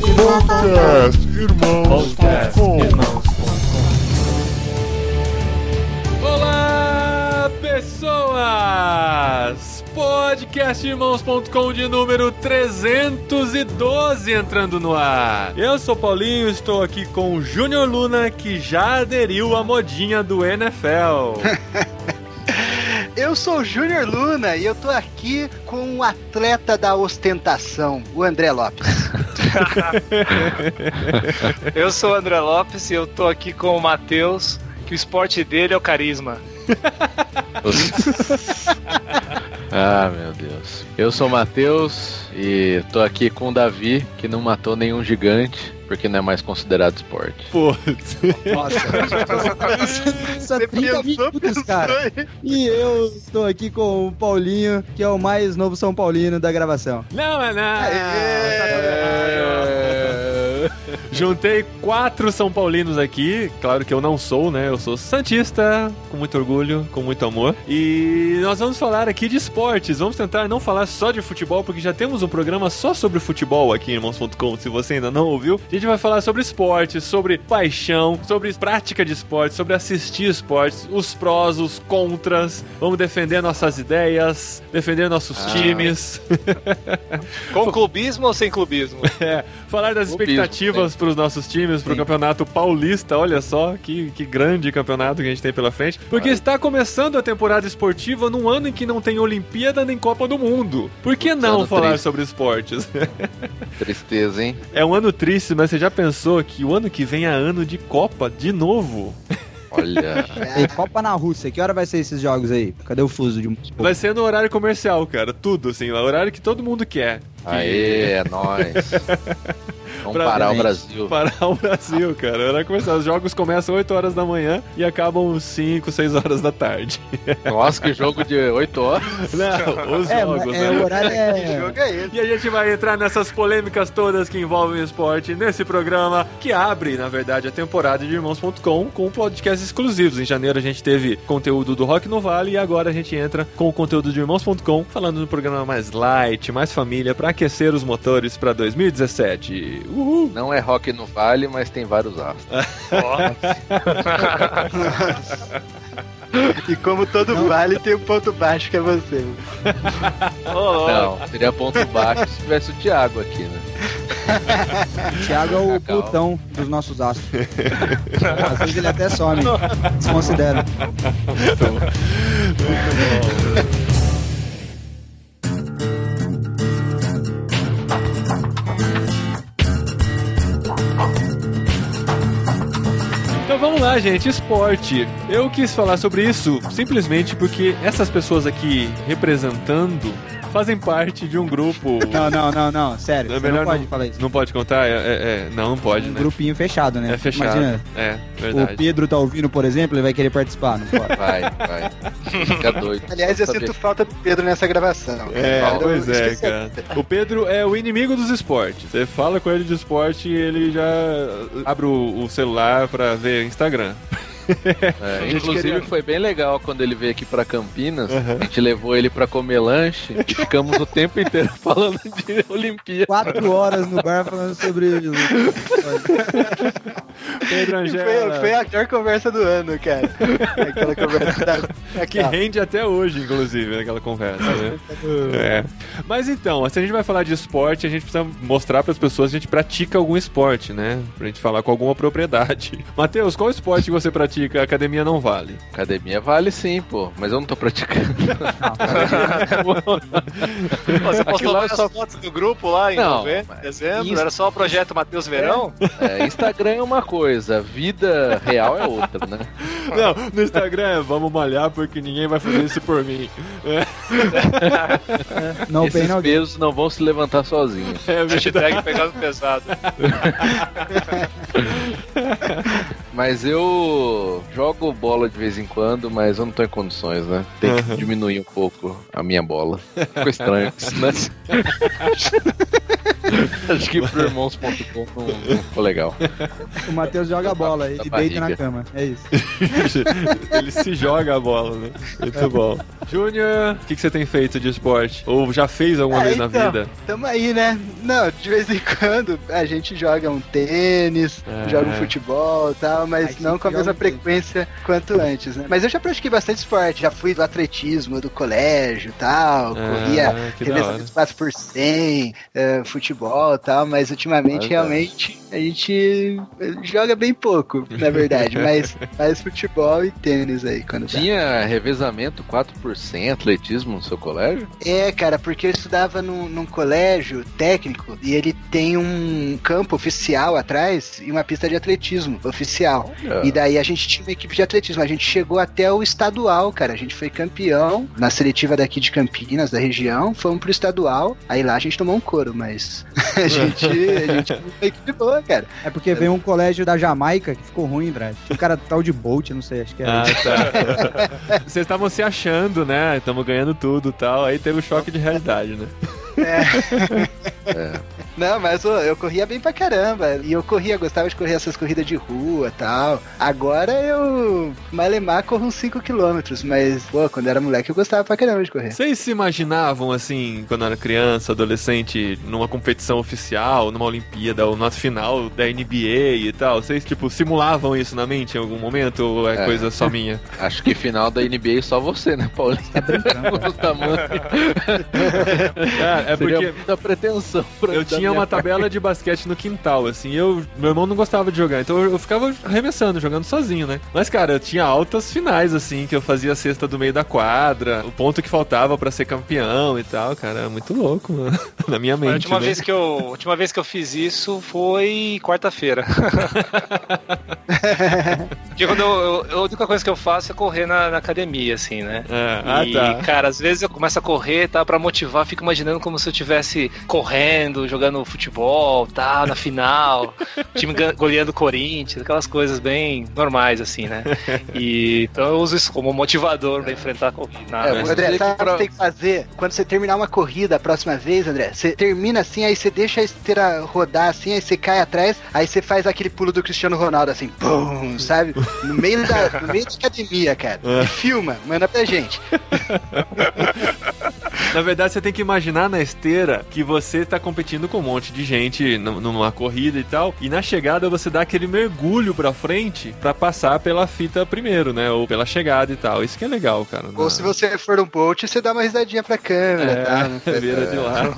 Podcast Irmãos. Olá, pessoas! Podcastirmãos.com de número 312 entrando no ar. Eu sou Paulinho, estou aqui com o Júnior Luna, que já aderiu à modinha do NFL. Eu sou o Júnior Luna e eu tô aqui com o atleta da ostentação, o André Lopes. Eu sou o André Lopes e eu tô aqui com o Matheus, que o esporte dele é o carisma. ah, meu Deus. Eu sou o Matheus e tô aqui com o Davi, que não matou nenhum gigante, porque não é mais considerado esporte. Putz. Nossa, Só 30 minutos, cara. E eu estou aqui com o Paulinho, que é o mais novo São Paulino da gravação. Não é nada. Juntei quatro São Paulinos aqui. Claro que eu não sou, né? Eu sou Santista, com muito orgulho, com muito amor. E nós vamos falar aqui de esportes. Vamos tentar não falar só de futebol, porque já temos um programa só sobre futebol aqui em irmãos.com. Se você ainda não ouviu, a gente vai falar sobre esportes, sobre paixão, sobre prática de esportes, sobre assistir esportes, os prós, os contras. Vamos defender nossas ideias, defender nossos times. Com clubismo ou sem clubismo? É, falar das Clubismo, expectativas para os nossos times, para o campeonato paulista. Olha só que, que grande campeonato que a gente tem pela frente. Porque está começando a temporada esportiva num ano em que não tem Olimpíada nem Copa do Mundo. Por que não falar triste. sobre esportes? Tristeza, hein? é um ano triste, mas você já pensou que o ano que vem é ano de Copa de novo? Olha. E Copa na Rússia, que hora vai ser esses jogos aí? Cadê o fuso de um Vai ser no horário comercial, cara. Tudo, assim. O horário que todo mundo quer. Aê, é nóis. Vamos Pra- parar o. Brasil. Parar o Brasil, cara. Horário comercial. Os jogos começam 8 horas da manhã e acabam 5, 6 horas da tarde. Nossa, que jogo de 8 horas. Não, os É, jogos, é, né? o horário que é. jogo é esse? E a gente vai entrar nessas polêmicas todas que envolvem o esporte nesse programa que abre, na verdade, a temporada de Irmãos.com com podcasts exclusivos. Em janeiro a gente teve conteúdo do Rock no Vale e agora a gente entra com o conteúdo de Irmãos.com, falando no programa mais light, mais família, para aquecer os motores para 2017. Uhul! Não é rock no vale, mas tem vários astros. E como todo vale, tem um ponto baixo que é você. Não, seria ponto baixo se tivesse o Thiago aqui, né? Thiago é o Cacau. Plutão dos nossos astros. Às vezes ele até some. Desconsidera. Então vamos gente, esporte. Eu quis falar sobre isso simplesmente porque essas pessoas aqui representando fazem parte de um grupo. Não, não, não, não. Sério. É você melhor não pode não- falar isso. Não pode contar? É, é- é- não, não pode, Um né? grupinho fechado, né? É fechado. Imagina, É, o verdade. Pedro tá ouvindo, por exemplo, ele vai querer participar, não pode. Vai, vai. Fica doido. Aliás, eu Saber. sinto falta do Pedro nessa gravação. É, pois é, cara. O Pedro é o inimigo dos esportes. Você fala com ele de esporte e ele já abre o, o celular pra ver Instagram. É, inclusive queria- foi bem legal quando ele veio aqui pra Campinas. A gente levou ele pra comer lanche e ficamos o tempo inteiro falando de Olimpíada. Quatro horas no bar falando sobre isso. Pedro Foi, Angela. foi a pior conversa do ano, cara. Aquela conversa da... Que rende até hoje, inclusive, naquela conversa, né? É. Mas então, se a gente vai falar de esporte, a gente precisa mostrar para as pessoas que a gente pratica algum esporte, né? Pra gente falar com alguma propriedade. Matheus, qual esporte você pratica? A academia não vale. Academia vale sim, pô, mas eu não tô praticando. Pô, Você Aquilo postou lá várias só- fotos do grupo lá em Não, novembro, dezembro. isso- Era só o projeto Matheus Verão? É, Instagram é uma coisa, vida real é outra, né? Não, no Instagram é vamos malhar porque ninguém vai fazer isso por mim. É, Não Esses gain. pesos não vão se levantar sozinhos. é. Hashtag pegando pesado. Mas eu jogo bola de vez em quando, mas eu não tô em condições, né? Tem que diminuir um pouco a minha bola. Ficou estranho isso, né? Acho que pro irmãos.com não, não ficou legal. O Matheus joga bola e deita na cama. É isso. Ele se joga a bola, né? Muito bom. Júnior, o que, que você tem feito de esporte? Ou já fez alguma É, vez na então, vida? Tamo aí, né? Não, de vez em quando a gente joga um tênis, É. joga um futebol e tal, mas não com a mesma um tênis. frequência quanto antes, né? Mas eu já pratiquei bastante esporte, já fui do atletismo do colégio e tal, corria Ah, hora. revezamento 4 por 100, eh, futebol e tal, mas ultimamente Olha. realmente a gente eh, joga bem pouco, na verdade, mas mais futebol e tênis aí quando dá. Tinha revezamento 4% atletismo no seu colégio? É, cara, porque eu estudava num, num colégio técnico e ele tem um campo oficial atrás e uma pista de atletismo oficial. Olha. E daí a gente tinha uma equipe de atletismo. A gente chegou até o estadual, cara. A gente foi campeão na seletiva daqui de Campinas, da região. Fomos pro estadual. Aí lá a gente tomou um couro, mas a gente, a gente foi uma equipe boa, cara. É porque veio um colégio da Jamaica que ficou ruim, velho. Tinha um cara tal de Bolt, não sei, acho que é. Ah, tá. Vocês estavam se achando, né? Estamos ganhando tudo e tal. Aí teve o choque de realidade, né? Não, mas ô, eu corria bem pra caramba. E eu corria, gostava de correr essas corridas de rua e tal. Agora eu, malemar, corro uns 5km. Mas, pô, quando era moleque eu gostava pra caramba de correr. Vocês se imaginavam, assim, quando era criança, adolescente, numa competição oficial, numa Olimpíada ou na final da NBA e tal? Vocês, tipo, simulavam isso na mente em algum momento ou é, É. coisa só minha? Acho que final da NBA só você, né, Paulinho? Tá brincando. Tamanho. É, é Seria porque muita pretensão. pra- eu da tinha uma tabela de basquete no quintal, assim, eu, meu irmão não gostava de jogar, então eu, eu ficava arremessando, jogando sozinho, né? Mas, cara, eu tinha altas finais, assim, que eu fazia a cesta do meio da quadra, o ponto que faltava pra ser campeão e tal, cara, é muito louco, mano, na minha A mente, última, né? vez que eu, a última vez que eu fiz isso foi quarta-feira. Eu, eu- a única coisa que eu faço é correr na, na academia, assim, né? É, ah, e, tá. cara, às vezes eu começo a correr, tá, pra motivar, fico imaginando como se eu estivesse correndo, jogando futebol, tá, na final, time goleando o Corinthians, aquelas coisas bem normais, assim, né? E, então eu uso isso como motivador pra enfrentar a corrida. É, André, sabe o que você tem que fazer? Quando você terminar uma corrida a próxima vez, André, você termina assim, aí você deixa a esteira rodar assim, aí você cai atrás, aí você faz aquele pulo do Cristiano Ronaldo assim, pum, sabe? No meio da, no meio da academia, cara. E filma, manda pra gente. Na verdade, você tem que imaginar na esteira que você tá competindo com um monte de gente num- numa corrida e tal, e na chegada você dá aquele mergulho pra frente pra passar pela fita primeiro, né? Ou pela chegada e tal. Isso que é legal, cara. Ou Na- se você for um Bolt, você dá uma risadinha pra câmera, tá? É, vira de lado.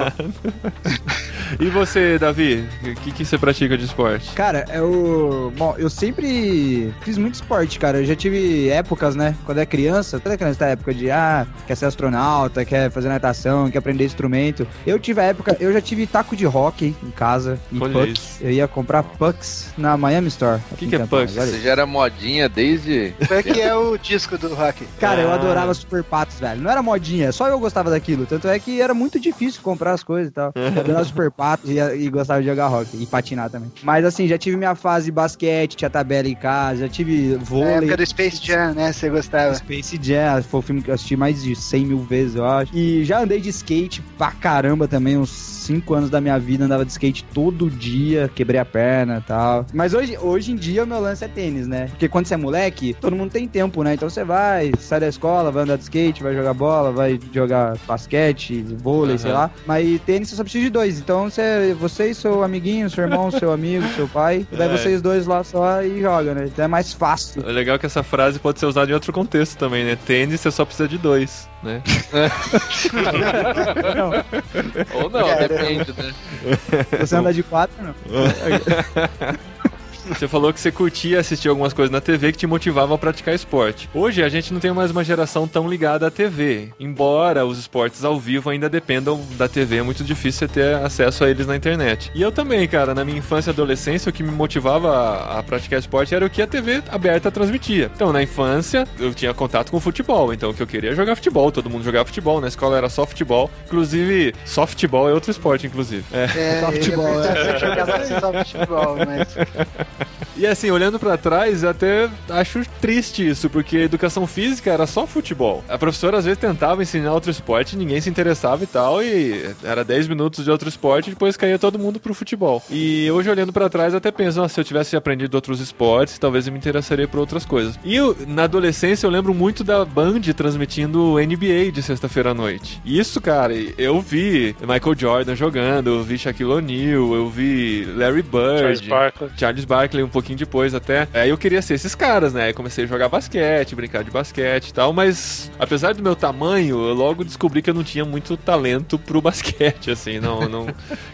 e você, Davi? O que, que você pratica de esporte? Cara, eu. Bom, eu sempre fiz muito esporte, cara. Eu já tive épocas, né? Quando é criança, toda criança tem a época de, ah, quer ser astronauta, quer fazer natação, quer aprender instrumento. Eu tive a época, eu já tive taco de hockey em casa e Olha puck. isso. Eu ia comprar pucks na Miami Store. Que aqui em que é pucks? olha Você já era modinha desde. Qual que é o disco do rock? Cara, eu Ah. adorava Super Patos, velho. Não era modinha, só eu gostava daquilo. Tanto é que era muito difícil comprar as coisas e tal. Eu adorava Super Patos e, e gostava de jogar hockey e patinar também. Mas assim, já tive minha fase basquete, tinha tabela em casa, já tive Na vôlei. época do Space Jam, né? Você gostava. Space Jam, foi o filme que eu assisti mais de 100 mil vezes, eu acho. E já andei de skate pra caramba também, uns 5 anos da minha vida, andava de skate todo dia, quebrei a perna e tal. Mas hoje, hoje em dia o meu lance é tênis, né? Porque quando você é moleque, todo mundo tem tempo, né? Então você vai, sai da escola, vai andar de skate, vai jogar bola, vai jogar basquete, vôlei, Aham. sei lá. Mas tênis você só precisa de dois. Então você, você e seu amiguinho, seu irmão, seu amigo, seu pai, daí É. vocês dois lá só e joga, né? Então é mais fácil. É legal que essa frase pode ser usada em outro contexto também, né? Tênis você só precisa de dois, né? Ou não, Cara. depende, né? Você anda de quatro, não? Você falou que você curtia assistir algumas coisas na TV que te motivavam a praticar esporte. Hoje a gente não tem mais uma geração tão ligada à TV. Embora os esportes ao vivo ainda dependam da TV, é muito difícil você ter acesso a eles na internet. E eu também, cara, na minha infância e adolescência, o que me motivava a, a praticar esporte era o que a TV aberta transmitia. Então, na infância, eu tinha contato com futebol, então o que eu queria era jogar futebol, todo mundo jogava futebol, na escola era só futebol. Inclusive, softball é outro esporte, inclusive. É. É, Softball, jogava só futebol, mas E assim, olhando pra trás, eu até acho triste isso, porque educação física era só futebol. A professora às vezes tentava ensinar outro esporte, ninguém se interessava e tal, e era 10 minutos de outro esporte e depois caía todo mundo pro futebol. E hoje olhando pra trás, eu até penso, se eu tivesse aprendido outros esportes, talvez eu me interessaria por outras coisas. E eu, na adolescência eu lembro muito da Band transmitindo NBA de sexta-feira à noite. E isso, cara, eu vi Michael Jordan jogando, eu vi Shaquille O'Neal, eu vi Larry Bird, Charles Barkley. Charles Barkley um pouquinho depois até. Aí eu queria ser esses caras, né? Aí comecei a jogar basquete, brincar de basquete e tal, mas apesar do meu tamanho, eu logo descobri que eu não tinha muito talento pro basquete, assim, não, não...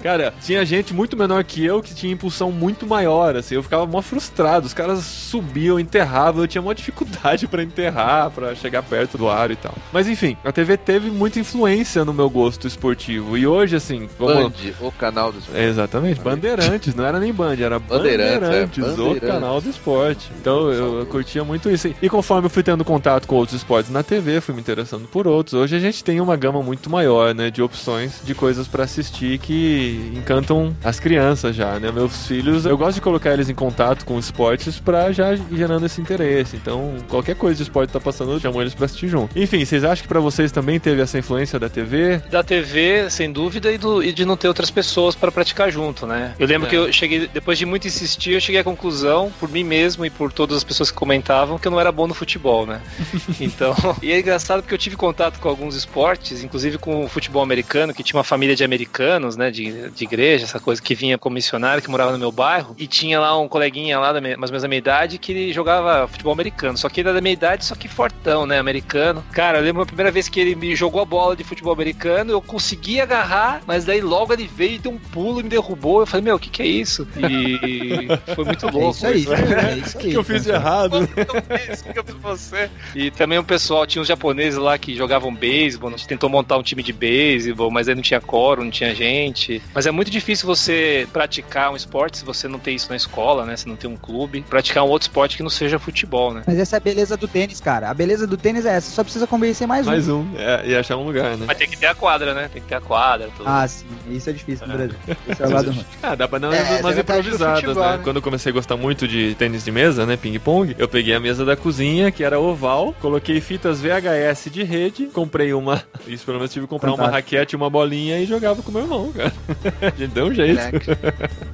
Cara, tinha gente muito menor que eu que tinha impulsão muito maior, assim, eu ficava mó frustrado, os caras subiam, enterravam, eu tinha uma dificuldade pra enterrar, pra chegar perto do aro e tal. Mas enfim, a TV teve muita influência no meu gosto esportivo, e hoje, assim, vamos... Band, o canal dos É, exatamente, Bandeirantes, não era nem Band, era Bandeirantes, Bandeirantes, é, o Bandeirantes. canal do esporte. Então eu, eu curtia muito isso. E conforme eu fui tendo contato com outros esportes na TV, fui me interessando por outros. Hoje a gente tem uma gama muito maior, né, de opções de coisas pra assistir que encantam as crianças já, né? Meus filhos, eu gosto de colocar eles em contato com esportes pra já ir gerando esse interesse. Então, qualquer coisa de esporte tá passando, eu chamo eles pra assistir junto. Enfim, vocês acham que pra vocês também teve essa influência da TV? Da TV, sem dúvida, e, do- e de não ter outras pessoas pra praticar junto, né? Eu lembro É. que eu cheguei, depois de muito insistir, eu cheguei à conclusão, por mim mesmo e por todas as pessoas que comentavam, que eu não era bom no futebol, né? Então, e é engraçado porque eu tive contato com alguns esportes, inclusive com o futebol americano, que tinha uma família de americanos, né, de, de igreja, essa coisa, que vinha como missionário, que morava no meu bairro, e tinha lá um coleguinha lá, da minha- mais ou menos da minha idade, que ele jogava futebol americano, só que ele era da minha idade, só que fortão, né, americano. Cara, eu lembro a primeira vez que ele me jogou a bola de futebol americano, eu consegui agarrar, mas daí logo ele veio e deu um pulo e me derrubou, eu falei, meu, o que que é isso? E foi muito É louco. isso aí. É isso O aí. que eu fiz de errado? O que eu fiz? O que eu fiz com você? E também o pessoal, tinha uns japoneses lá que jogavam beisebol, a gente tentou montar um time de beisebol, mas aí não tinha coro, não tinha gente. Mas é muito difícil você praticar um esporte se você não tem isso na escola, né? Se não tem um clube. Praticar um outro esporte que não seja futebol, né? Mas essa é a beleza do tênis, cara. A beleza do tênis é essa. Só precisa convencer mais um. Mais um. É, e achar um lugar, né? Mas tem que ter a quadra, né? Tem que ter a quadra, tudo. Ah, sim. Isso é difícil no Brasil. Esse é o lado ruim. Ah, dá pra dar É, umas é improvisadas, né? né? Quando eu comecei a gostar muito de tênis de mesa, né? Ping-pong, eu peguei a mesa da cozinha, que era oval, coloquei fitas VHS de rede, comprei uma. Isso pelo menos tive que comprar uma Fantástico. raquete, uma bolinha e jogava com meu irmão, cara. A gente deu um jeito.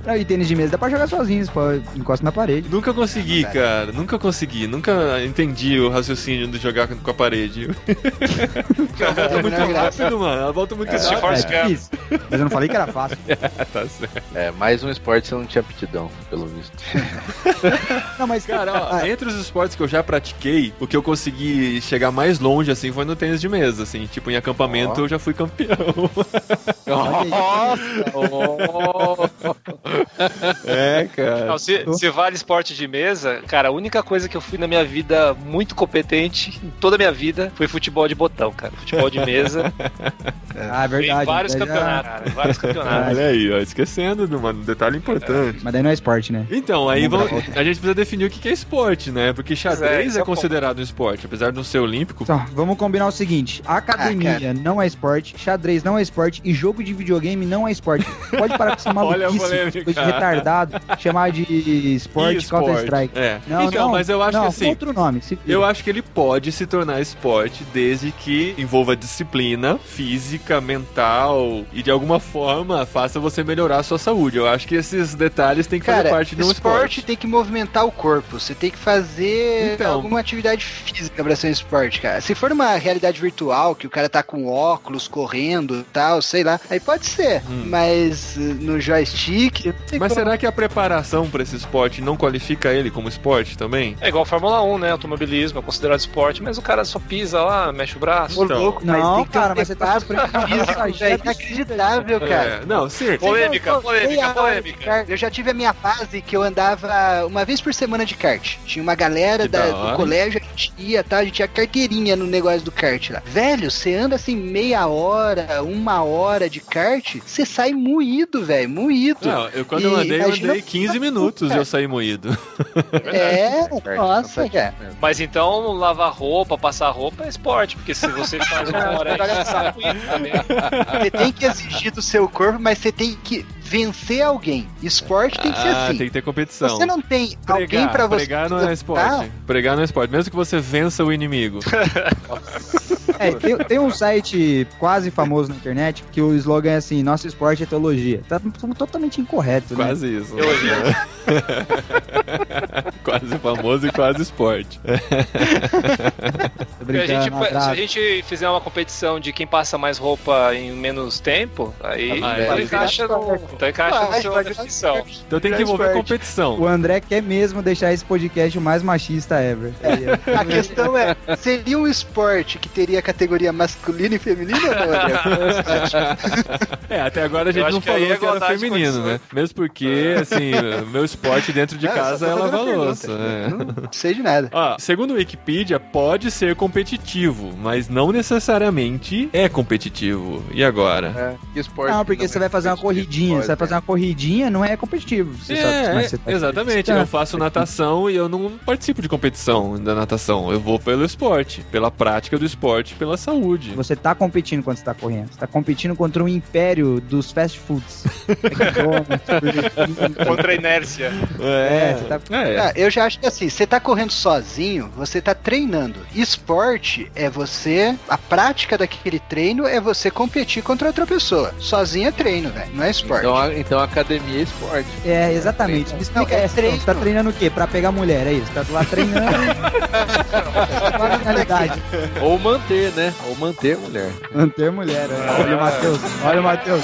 Não, e tênis de mesa dá pra jogar sozinho, você pode- encosta na parede. Nunca consegui, dá. cara. Nunca consegui. Nunca entendi o raciocínio de jogar com a parede. Ela volta muito é graça. rápido, mano. Ela volta muito É, rápido. É Gump. difícil. Mas eu não falei que era fácil. tá certo. É, mais um esporte você não tinha aptidão, pelo visto. Não, mas, Cara, ó, Ah, entre os esportes que eu já pratiquei, o que eu consegui chegar mais longe, assim, foi no tênis de mesa, assim. Tipo, em acampamento Ó. eu já fui campeão. aí. é, cara. Não, se, se vale esporte de mesa, cara, a única coisa que eu fui na minha vida muito competente, em toda a minha vida, foi futebol de botão, cara. Futebol de mesa. Ah, é verdade. em vários daí já- campeonatos, cara. Vários campeonatos. Olha aí, ó, esquecendo de um detalhe importante. Mas daí não é esporte, né? Então, aí Vamos a gente precisa definir o que é esporte, né? Porque xadrez isso é é considerado um esporte, apesar de não ser olímpico. Então, vamos combinar o seguinte: academia não é esporte, xadrez não é esporte e jogo de videogame não é esporte. Pode parar com essa maluquice, polêmica. coisa de retardado, chamar de esporte E-sport. Counter-Strike. É. Não, então, não, mas eu acho não, que assim. outro nome. Se Eu acho que ele pode se tornar esporte desde que envolva disciplina física, mental e de alguma forma faça você melhorar a sua saúde. Eu acho que esses detalhes têm que fazer Cara, parte de um esporte, esporte. tem que movimentar o corpo. Você tem que fazer Então. alguma atividade física pra ser um esporte, cara. Se for uma realidade virtual, que o cara tá com óculos, correndo e tal, sei lá, aí pode ser. Hum. Mas uh, no joystick. Mas como. será que a preparação para esse esporte não qualifica ele como esporte também? É igual a Fórmula 1, né? Automobilismo é considerado esporte, mas o cara só pisa lá, mexe o braço. Ô, Então. louco, Não, tem que ter um cara, mas você tá físico, é inacreditável, cara. É, não, sim. Polêmica, polêmica, polêmica. Eu já tive a minha fase que eu andava uma vez por semana de kart. Tinha uma galera Que da- da do colégio que a gente ia, tá? A gente tinha carteirinha no negócio do kart lá. Velho, você anda assim meia hora, uma hora de kart, você sai moído, velho, moído. Não, eu quando E eu andei, eu andei 15 minutos e eu saí moído. É, Esporte, nossa, não tá cara. Mas então, lavar roupa, passar roupa é esporte, porque se você faz uma hora você sai ruim também. Você tem que exigir do seu corpo, mas você tem que vencer alguém. Esporte tem que ser Ah, assim. tem que ter competição. Você não tem alguém Pregar, pra você. pregar não é esporte. Pregar não é esporte. Mesmo que você vença o inimigo. É, tem, tem um site quase famoso na internet que o slogan é assim: nosso esporte é teologia. Tá totalmente incorreto, né? Quase isso. quase famoso e quase esporte. A, gente, se a gente fizer uma competição de quem passa mais roupa em menos tempo, aí Ah, é. encaixa no, então encaixa no Vai, seu vai definição. virar Então tem que envolver competição. O André quer mesmo deixar esse podcast o mais machista ever. A questão é, seria um esporte que teria categoria masculina e feminina ou não, André? É, até agora a gente não falou é que era feminino, né? Mesmo porque, assim, meu esporte dentro de Não, casa é lavar louça. né? Não sei de nada. Ó, segundo o Wikipedia, pode ser competitivo, mas não necessariamente é competitivo. E agora? É, que esporte Não, porque que você vai fazer uma corridinha. Vai fazer uma corridinha, não é competitivo. Você sabe, É, mas você tá exatamente. exercitando. Eu faço natação e eu não participo de competição da natação. Eu vou pelo esporte, pela prática do esporte, pela saúde. Você tá competindo quando você tá correndo. Você tá competindo contra um império dos fast foods. Contra a inércia. É, você tá É, Ah, eu já acho que assim, você tá correndo sozinho, você tá treinando. Esporte é você. A prática daquele treino é você competir contra outra pessoa. Sozinho é treino, velho. Não é esporte. Então, a- então a academia é esporte. É, exatamente. Me explica Não, é treino. Você tá treinando o quê? Pra pegar mulher, é isso? Tá lá treinando. Qual a finalidade? Ou manter, né? Ou manter mulher. Manter mulher. é. Olha o Matheus. Olha o Matheus.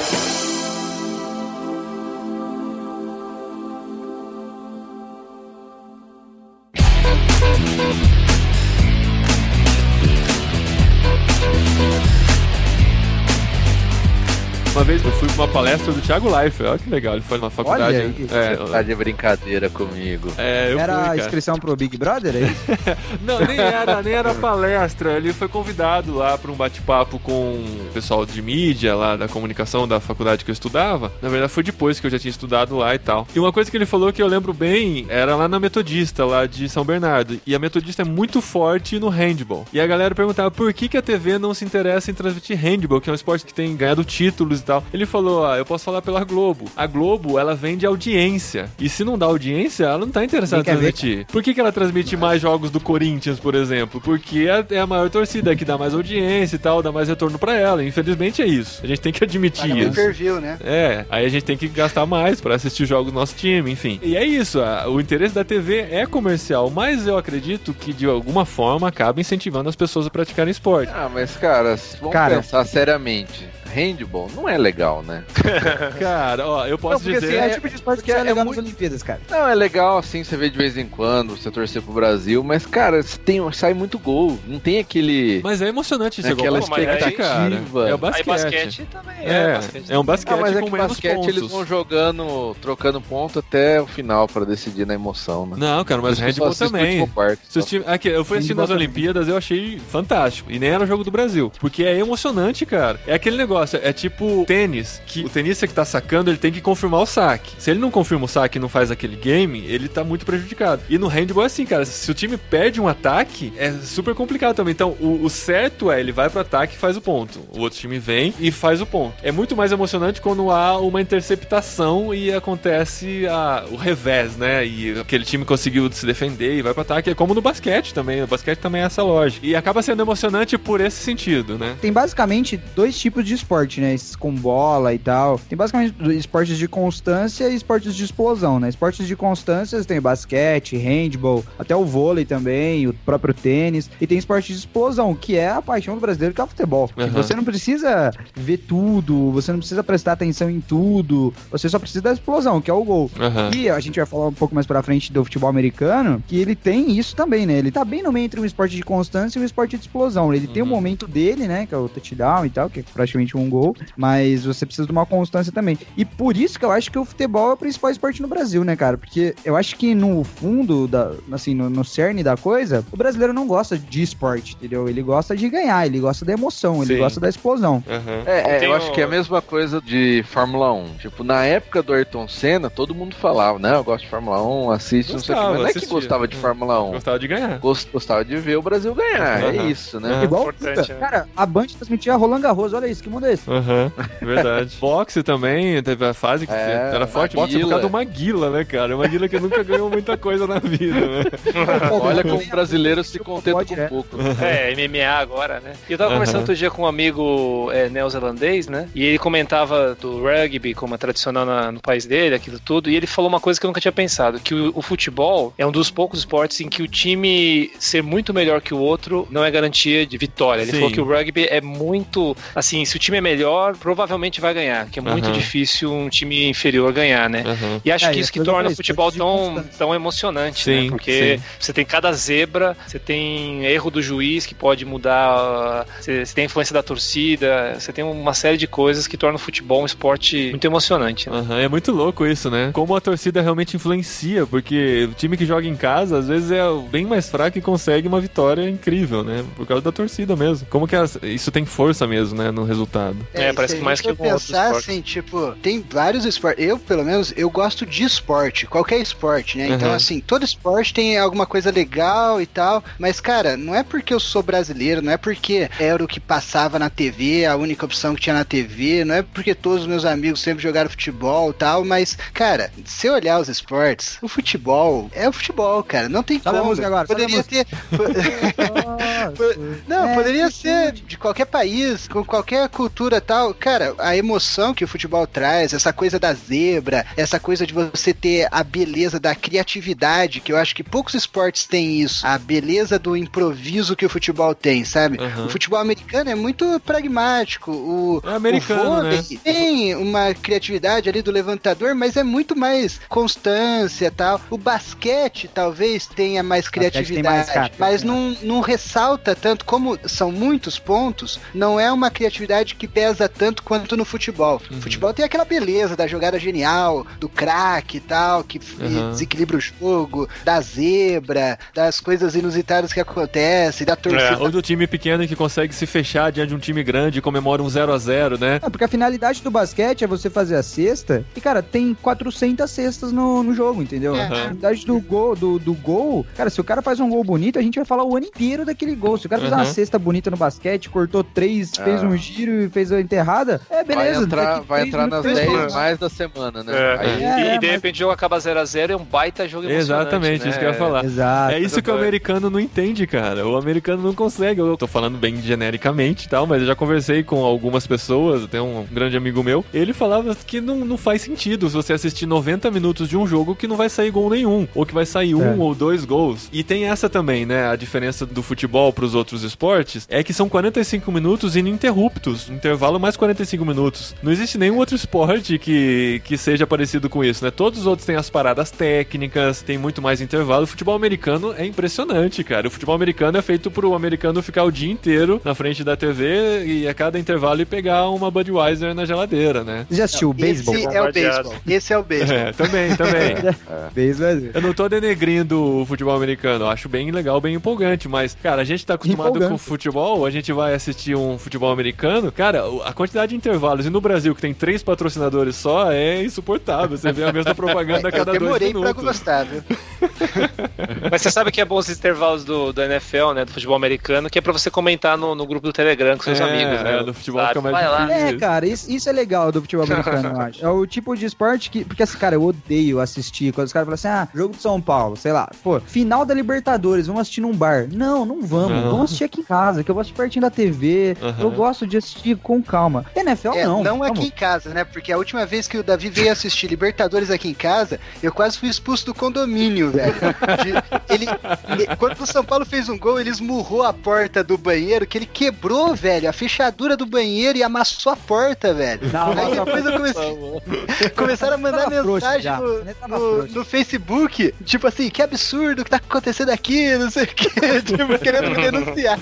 Uma vez eu fui pra uma palestra do Thiago Leifert. Olha que legal, ele foi numa faculdade. Olha aí. é, Você tá de brincadeira comigo. é, eu Era fui, a inscrição pro Big Brother, é isso? Não, nem era, nem era palestra. Ele foi convidado lá para um bate-papo com o pessoal de mídia lá da comunicação da faculdade que eu estudava. Na verdade, foi depois que eu já tinha estudado lá e tal. E uma coisa que ele falou que eu lembro bem era lá na Metodista, lá de São Bernardo. E a Metodista é muito forte no handball. E a galera perguntava por que, que a TV não se interessa em transmitir handball, que é um esporte que tem ganhado títulos e tal. Ele falou: ah, eu posso falar pela Globo. A Globo, ela vende audiência. E se não dá audiência, ela não tá interessada em quer ver, transmitir. Por que, que ela transmite mais jogos do Corinthians, por exemplo? Porque é é a maior torcida que dá mais audiência e tal, dá mais retorno pra ela. Infelizmente é isso. A gente tem que admitir Paga isso. per view, né? É, aí a gente tem que gastar mais pra assistir jogos do nosso time, enfim. E é isso, a- o interesse da TV é comercial, mas eu acredito que de alguma forma acaba incentivando as pessoas a praticarem esporte. Ah, mas cara, se vamos Cara. pensar seriamente. Handball não é legal, né? Cara, ó, eu posso Não, porque dizer. assim, é o tipo de esporte que é é legal muito- nas Olimpíadas, cara. Não, é legal assim, você vê de vez em quando, você torcer pro Brasil, mas cara, você tem, sai muito gol. Não tem aquele. Mas é emocionante esse Aquela gol. Mas aí, expectativa. cara, É o Aí basquete. basquete também é. É, basquete. é um basquete Ah, mas é que menos basquete pontos. eles vão jogando, trocando ponto até o final pra decidir na emoção, né? Não, cara, mas handball também. Se time- aqui, eu fui assistir nas. Olimpíadas, eu achei fantástico. E nem era o jogo do Brasil. Porque é emocionante, cara. É aquele negócio, é tipo tênis, que o tenista que tá sacando, ele tem que confirmar o saque. Se ele não confirma o saque e não faz aquele game, ele tá muito prejudicado. E no handball é assim, cara. Se o time perde um ataque, é super complicado também. Então, o, o certo é ele vai pro ataque e faz o ponto. O outro time vem e faz o ponto. É muito mais emocionante quando há uma interceptação e acontece a- o revés, né? E aquele time conseguiu se defender e vai pro ataque. É como no basquete também. O basquete também é essa lógica. E acaba sendo emocionante por esse sentido, né? Tem basicamente dois tipos de esporte, né? Esses com bola e tal. Tem basicamente esportes de constância e esportes de explosão, né? Esportes de constância tem basquete, handball, até o vôlei também, o próprio tênis. E tem esporte de explosão, que é a paixão do brasileiro, que é o futebol. Aham. Você não precisa ver tudo, você não precisa prestar atenção em tudo, você só precisa da explosão, que é o gol. Aham. E a gente vai falar um pouco mais pra frente do futebol americano, que ele tem isso também, né? Ele tá bem no meio entre um esporte de constância e um esporte de explosão. Ele tem o Uhum. momento dele, né? Que é o touchdown e tal, que é praticamente um gol, mas você precisa de uma constância também. E por isso que eu acho que o futebol é o principal esporte no Brasil, né, cara? Porque eu acho que no fundo, da, assim, no, no cerne da coisa, o brasileiro não gosta de esporte, entendeu? Ele gosta de ganhar, ele gosta da emoção, ele Sim. gosta da explosão. Aham. É, é, eu acho que é a mesma coisa de Fórmula 1. Tipo, na época do Ayrton Senna, todo mundo falava, né? Eu gosto de Fórmula 1, assiste, não sei o que. Gostava, Mas não é que gostava de Fórmula 1. Gostava de ganhar. Gost- Gostava de ver o Brasil ganhar. Aham. É isso, né? Aham. Igual importante, puta, né? cara, a Band transmitia Roland Garros, olha isso, que mundo desse. Aham, verdade. Boxe também, teve a fase que É, era forte. Boxe por Maguila. causa do Maguila, né, cara? O Maguila que nunca ganhou muita coisa na vida, né? Olha como o brasileiro se contenta com né? pouco. É, MMA agora, né? E eu tava conversando outro dia com um amigo é, neozelandês, né? E ele comentava do rugby como é tradicional na- no país dele, aquilo tudo, e ele falou uma coisa que eu nunca tinha pensado, que o, o futebol é um dos poucos esportes em que o time ser muito melhor que o outro não é garantia de vitória. Ele Sim. falou que o rugby é muito, assim, se o time é melhor, provavelmente vai ganhar, que é muito difícil um time inferior ganhar, né? Aham. E acho É, que isso que torna o futebol tão, tão emocionante, Sim, né? Porque sim. você tem cada zebra, você tem erro do juiz que pode mudar, você, você tem influência da torcida, você tem uma série de coisas que tornam o futebol um esporte muito emocionante. Né? Aham, É muito louco isso, né? Como a torcida realmente influencia, porque o time que joga em casa, às vezes é bem mais fraco e consegue uma vitória incrível, né? Por causa da torcida mesmo. Como que as- isso tem força mesmo, né, no resultado. É, e parece que mais que outro pensar esporte. assim, tipo, tem vários esportes. Eu, pelo menos, eu gosto de esporte, qualquer esporte, né? Então, Aham. assim, todo esporte tem alguma coisa legal e tal. Mas, cara, não é porque eu sou brasileiro, não é porque era o que passava na TV, a única opção que tinha na TV, não é porque todos os meus amigos sempre jogaram futebol e tal. Mas, cara, se eu olhar os esportes, o futebol é o futebol, cara. Não tem Sobe a como. música agora, Poderia ter. Não, É, poderia ser de qualquer país, com qualquer cultura tal. Cara, a emoção que o futebol traz, essa coisa da zebra, essa coisa de você ter a beleza da criatividade, que eu acho que poucos esportes têm isso. A beleza do improviso que o futebol tem, sabe? Aham. O futebol americano é muito pragmático. O, É americano, o vôlei né? tem uma criatividade ali do levantador, mas é muito mais constância tal. O basquete talvez tenha mais criatividade, mais mas né? não, não ressalta tanto, como são muitos pontos, não é uma criatividade que pesa tanto quanto no futebol. Uhum. O futebol tem aquela beleza da jogada genial, do craque e tal, que Uhum. desequilibra o jogo, da zebra, das coisas inusitadas que acontecem, da torcida. Ou do time pequeno que consegue se fechar diante de um time grande e comemora um 0 a 0 né? É, porque a finalidade do basquete é você fazer a cesta. E, cara, tem 400 cestas no, no jogo, entendeu? É. A finalidade do gol, do, do gol, cara, se o cara faz um gol bonito, a gente vai falar o ano inteiro daquele gol. Se o cara fez uma Uhum. cesta bonita no basquete, cortou três, fez Ah. um giro e fez a enterrada, é beleza. vai entrar, vai entrar nas minutos fez 10 gol. mais da semana, né? É. Aí, É, e, e de mas- repente o jogo acaba 0x0 é um baita jogo emocionante. Exatamente, né? isso que eu ia falar. Exato. É isso que o americano não entende, cara. O americano não consegue. Eu tô falando bem genericamente e tal, mas eu já conversei com algumas pessoas, tem um grande amigo meu. Ele falava que não, não faz sentido se você assistir 90 minutos de um jogo que não vai sair gol nenhum, ou que vai sair um É. ou dois gols. E tem essa também, né? A diferença do futebol pros outros esportes é que são 45 minutos ininterruptos, intervalo mais 45 minutos. Não existe nenhum outro esporte que, que seja parecido com isso, né? Todos os outros têm as paradas técnicas, tem muito mais intervalo. O futebol americano é impressionante, cara. O futebol americano é feito pro americano ficar o dia inteiro na frente da TV e a cada intervalo ir pegar uma Budweiser na geladeira, né? Você já assistiu o beisebol? Esse é o beisebol. Esse é o beisebol. É, também, também. Beisebol é- Eu não tô denegrindo o futebol americano, eu acho bem legal, bem empolgante, mas, cara, a gente tá acostumado Empolgante. com futebol, a gente vai assistir um futebol americano, cara, o- a quantidade de intervalos, e no Brasil, que tem três patrocinadores só, é insuportável. Você vê a mesma propaganda a Eu cada dois demorei pra minutos. gostar, viu? Mas você sabe que é bom os intervalos do, do NFL, né? Do futebol americano, que é pra você comentar no, no grupo do Telegram com seus É, amigos, né? é, do futebol Sabe? fica mais Vai lá. É, cara, isso, isso é legal do futebol americano, eu acho. É o tipo de esporte que. Porque, assim, cara, eu odeio assistir. Quando os caras falam assim, ah, jogo de São Paulo, sei lá, pô, final da Libertadores, vamos assistir num bar. Não, não vamos. Não. Vamos assistir aqui em casa, que eu vou assistir pertinho da TV. Aham. Eu gosto de assistir com calma. NFL É, não. não, vamos. aqui em casa, né? Porque a última vez que o Davi veio assistir Libertadores aqui em casa, eu quase fui expulso do condomínio, velho. De- ele, ele- quando o São Paulo fez um gol, ele esmurrou a porta do banheiro, que ele quebrou, velho, a fechadura do banheiro e amassou a porta, velho. Não, Aí depois eu comecei, começaram a mandar mensagem no, no- no Facebook, tipo assim, que absurdo que tá acontecendo aqui, não sei o que, tipo, querendo me denunciar.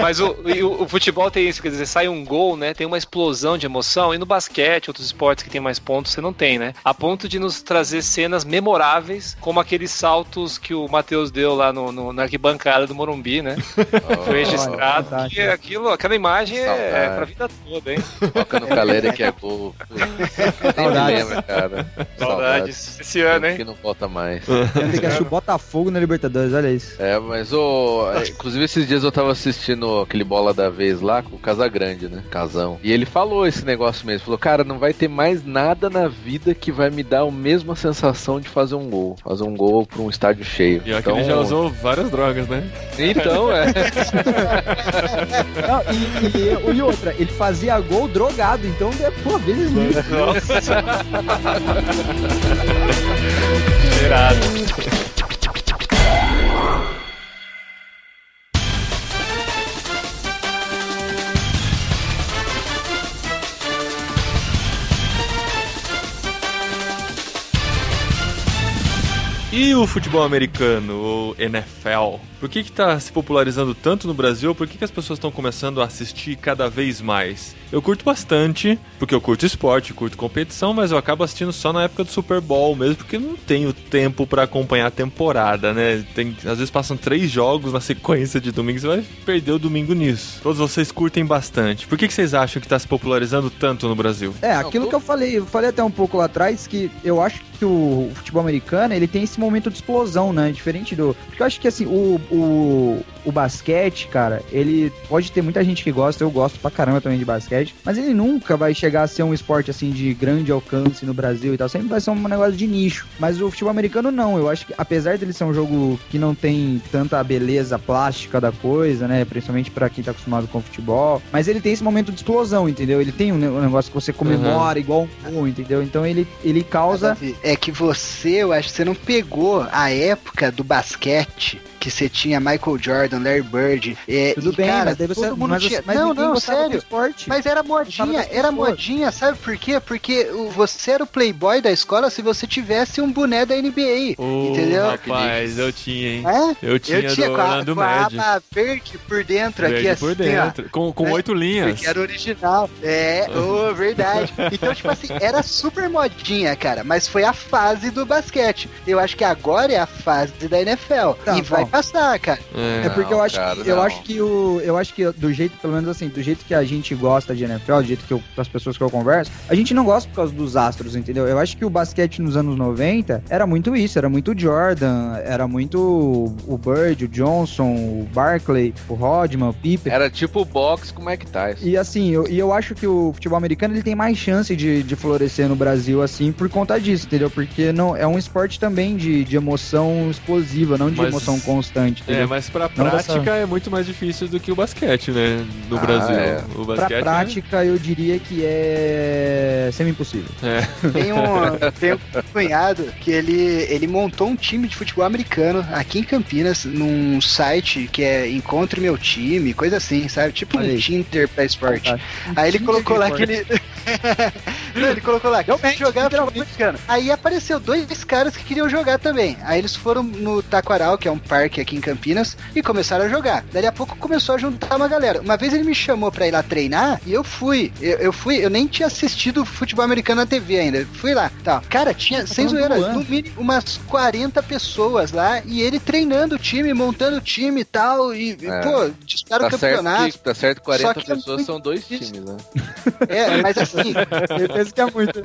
Mas o, o, o futebol tem isso, quer dizer, sai um gol, né? Tem uma explosão de emoção. E no basquete, outros esportes que tem mais pontos, você não tem, né? A ponto de nos trazer cenas memoráveis, como aqueles saltos que o Matheus deu lá no, no- na arquibancada do Morumbi, né? Foi registrado. verdade. E aquilo, aquela imagem é, Saudade. é pra vida toda, hein? Toca no Calera que é gol. Saudades. lembro, cara. Saudades. Saudades. Esse ano, hein? Que não volta mais. Tem que assistir o Botafogo na Libertadores, olha isso. É, mas o. é, Inclusive, esses dias eu tava assistindo aquele bola da vez lá com o Casagrande, né? Casão. E ele falou esse negócio mesmo. Falou, cara, não vai ter mais nada na vida que vai me dar a mesma sensação de fazer um gol. Fazer um gol pra um estádio cheio. E aqui ele já usou várias drogas, né? Então, é. Não, e, e- e outra, ele fazia gol drogado, então é pô, vezes mil. Cheirado. E o futebol americano, o NFL? Por que que tá se popularizando tanto no Brasil? Por que, que as pessoas estão começando a assistir cada vez mais? Eu curto bastante, porque eu curto esporte, curto competição, mas eu acabo assistindo só na época do Super Bowl mesmo, porque eu não tenho tempo pra acompanhar a temporada, né? Tem, às vezes passam três jogos na sequência de domingo, você vai perder o domingo nisso. Todos vocês curtem bastante. Por que, que vocês acham que tá se popularizando tanto no Brasil? É, aquilo que eu falei, eu falei até um pouco lá atrás, que eu acho que o futebol americano, ele tem esse momento de explosão, né? Diferente do... Porque eu acho que, assim, o, o, o basquete, cara, ele pode ter muita gente que gosta, eu gosto pra caramba também de basquete, mas ele nunca vai chegar a ser um esporte, assim, de grande alcance no Brasil e tal. Sempre vai ser um negócio de nicho. Mas o futebol americano, não. Eu acho que, apesar dele ser um jogo que não tem tanta beleza plástica da coisa, né? Principalmente pra quem tá acostumado com futebol, mas ele tem esse momento de explosão, entendeu? Ele tem um ne- negócio que você comemora igual um gol, entendeu? Então ele, ele causa. É que você, eu acho que você não pegou a época do basquete que você tinha Michael Jordan, Larry Bird. É, Tudo e, bem, cara, mas daí você. todo mundo mas, tinha. mas não, não, sério. esporte. Mas era modinha, era modinha, sabe por quê? Porque você era o playboy da escola se você tivesse um boné da NBA. Ô, Entendeu? rapaz, eu tinha, hein? É? Eu tinha, Eu tinha do com a, com a aba verde por dentro Verde aqui, por assim, ó. dentro. Com, com É, oito linhas. Porque era original. É, ô, verdade. Então, tipo assim, era super modinha, cara. Mas foi a fase do basquete. Eu acho que agora é a fase da NFL. Tá, e vai passar, cara. É porque eu Não, acho cara, que eu não. acho que o eu acho que do jeito, pelo menos assim, do jeito que a gente gosta de NFL, do jeito que eu, das pessoas que eu converso, a gente não gosta por causa dos astros, entendeu? Eu acho que o basquete nos anos 90 era muito isso, era muito Jordan, era muito o Bird, o Johnson, o Barkley, o Rodman, o Pippen. Era tipo o box com o Mike Tyson. E assim, eu, e eu acho que o futebol americano ele tem mais chance de, de florescer no Brasil, assim, por conta disso, entendeu? Porque não é um esporte também de, de emoção explosiva, não de Mas- emoção constante, É, entendeu? mas pra Não prática dessa- é muito mais difícil do que o basquete, né? No Ah, Brasil. é. O Pra basquete. prática, eu diria que é semi-impossível. É. Tem um, tem um cunhado que ele, ele montou um time de futebol americano aqui em Campinas, num site que é Encontre Meu Time, coisa assim, sabe? Tipo Olha um aí. Tinder pra esporte. Tá. Aí ele colocou lá que ele. Não, ele colocou lá que jogar futebol americano. Aí apareceu dois caras que queriam jogar também. Aí eles foram no Taquaral, que é um parque aqui em Campinas, e começaram a jogar. Daí a pouco começou a juntar uma galera. Uma vez ele me chamou pra ir lá treinar e eu fui. Eu, eu fui, eu nem tinha assistido futebol americano na TV ainda. Fui lá, tá. Cara, tinha, sem falando zoeira, no mínimo umas 40 pessoas lá e ele treinando o time, montando o time e tal. E, É. pô, dispara o Tá certo, campeonato. que, tá certo que 40 Só que é pessoas muito são dois difícil. times, né? É, mas assim, Certeza que é muito.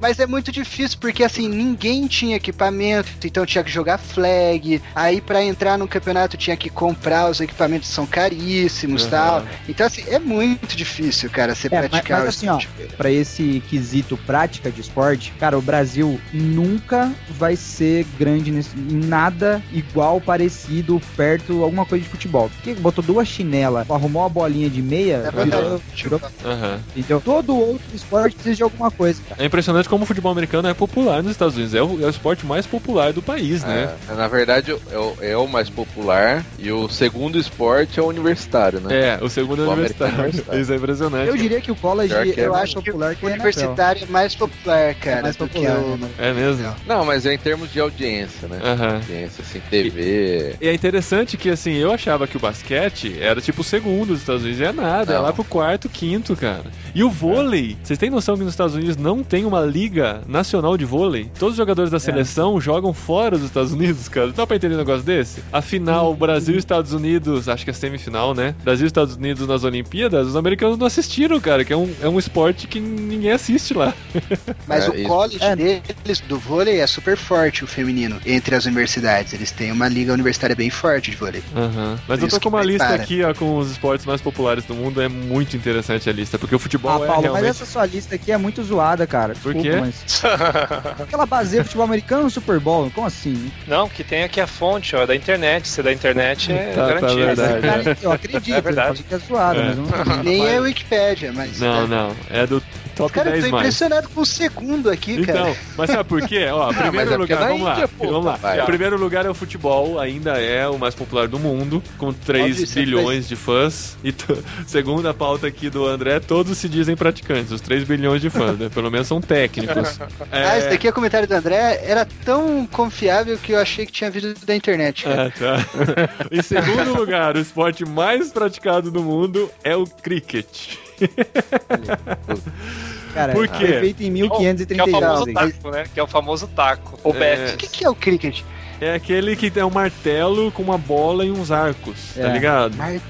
Mas é muito difícil porque assim, ninguém tinha equipamento, então tinha que jogar flag. Aí pra entrar no campeonato tinha que comprar, os equipamentos são caríssimos e Uhum. tal. Então assim, é muito difícil, cara, você É, mas, praticar mas o assim, ó, esporte. pra esse quesito prática de esporte, cara, o Brasil nunca vai ser grande nesse- em nada igual, parecido, perto, alguma coisa de futebol. Porque botou duas chinelas, arrumou uma bolinha de meia, É virou, verdade. virou, Aham. entendeu? Todo outro esporte precisa de alguma coisa, cara. É impressionante como o futebol americano é popular nos Estados Unidos. É o, é o esporte mais popular do país, né? É, na verdade, é o, é o mais popular e o segundo esporte é o universitário, né? É, o segundo é O universitário. americano universitário. Isso é impressionante. Eu diria que o college que é é. Eu mais acho que popular que, o NFL. universitário é mais popular, cara, É mais popular, que o. né? É mesmo? Não, mas é em termos de audiência, né? Audiência, assim, TV. E é interessante que, assim, eu achava que o basquete era tipo o segundo dos Estados Unidos. E é nada, é Não. lá pro quarto, quinto, cara. E o vôlei, vocês têm noção que nos Estados Estados Unidos não tem uma liga nacional de vôlei? Todos os jogadores da seleção jogam fora dos Estados Unidos, cara. Dá pra entender um negócio desse? A final, Brasil e Estados Unidos, acho que é semifinal, né? Brasil e Estados Unidos nas Olimpíadas, os americanos não assistiram, cara, que é um, é um esporte que ninguém assiste lá. Mas É, o isso. college É. deles, do vôlei, é super forte, o feminino, entre as universidades. Eles têm uma liga universitária bem forte de vôlei. Aham. Mas Por eu tô com uma lista prepara. aqui, ó, com os esportes mais populares do mundo. É muito interessante a lista, porque o futebol Ah, é Paulo, realmente... mas essa sua lista aqui é muito zoada, cara. Por Desculpa, quê? Mas... Aquela baseia futebol americano no Super Bowl, como assim? Não, que tem aqui a fonte, ó, da internet. Se é da internet, é Tá, tá garantido. verdade. Cara, eu acredito, É verdade. eu que é zoada, É. mas não Nem é a Wikipédia, mas. Não, tá. não. É do top Cara, eu 10 tô mais. impressionado com o segundo aqui, cara. Então, mas sabe por quê? Ó, mas primeiro porque lugar, é vamos lá. Índia, pô. vamos lá. Vai. Primeiro lugar é o futebol, ainda é o mais popular do mundo, com 3 Óbvio, bilhões de fãs. E segunda pauta aqui do André, todos se dizem praticantes, os 3 bilhões de fãs, né? Pelo menos são técnicos. É, Ah, esse daqui é o comentário do André. Era tão confiável que eu achei que tinha vindo da internet. Ah, tá. em segundo lugar, o esporte mais praticado do mundo é o cricket. Cara, Por quê? foi feito em Que é o 1536. famoso taco, né? Que é o famoso taco. O É. O que, que é o cricket? É aquele que tem um martelo com uma bola e uns arcos, tá É. ligado? Martelo.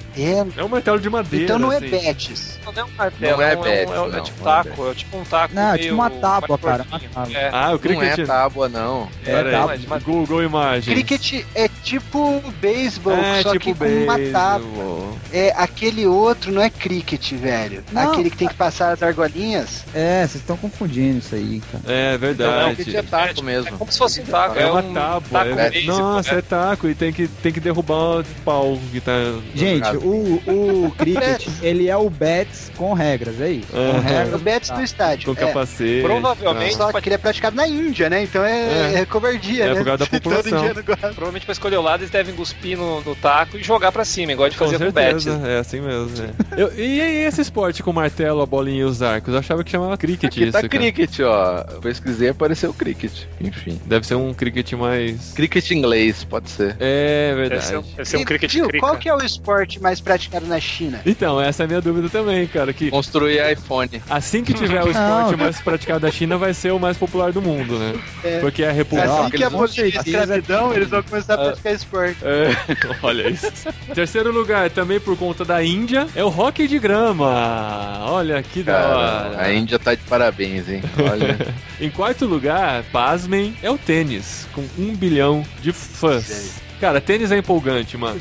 É um martelo de madeira. Então não é assim. Betis. Não é um martelo, Não é é, um- é não, tipo não é taco, é tipo um taco. Não, é tipo uma tábua, cara, gordinho. uma tábua. É. Ah, o Não é tábua, não. É, tá. mas- Google Imagens. Cricket é tipo beisebol, é, só tipo que com uma tábua. É, aquele outro não é cricket, velho. Não. Aquele que tem que passar as argolinhas. É, vocês estão confundindo isso aí, cara. É Não, verdade. cricket é taco mesmo. É como se fosse um taco. É uma um tábua. é- Nossa, né? é taco e tem que, tem que derrubar o pau que tá. Gente. O, o cricket, ele é o Bets com regras, é isso. Aham. Com É o regras. Betis tá. do estádio. Com é. capacete. Provavelmente, Só que ele é praticado na Índia, né? Então é, É. é covardia, É né? por causa da população. provavelmente pra escolher o lado, eles devem cuspir no, no taco e jogar pra cima, igual a gente Com com o bet. certeza, é assim mesmo. é. Eu- e aí, esse esporte com martelo, a bolinha e os arcos? Eu achava que chamava cricket Aqui isso, tá cara. cricket, ó. Eu pesquisei e apareceu cricket. Enfim. Deve ser um cricket mais. Cricket inglês, pode ser. É Deve ser, um- verdade. deve ser um E, cricket crica. qual que é o esporte mais praticado na China? Então, essa é a minha dúvida também, cara. Que Construir iPhone. assim que tiver o esporte mais praticado da China, vai ser o mais popular do mundo, né? É. Porque é a República. assim que abolir a escravidão, eles vão começar Ah. a praticar esporte. É, olha isso. Terceiro lugar, também por conta da Índia, é o hockey de grama. Olha que da Cara, hora. a Índia tá de parabéns, hein? Olha. Em quarto lugar, pasmem, é o tênis, com um bilhão de fãs. Cara, tênis é empolgante, mano.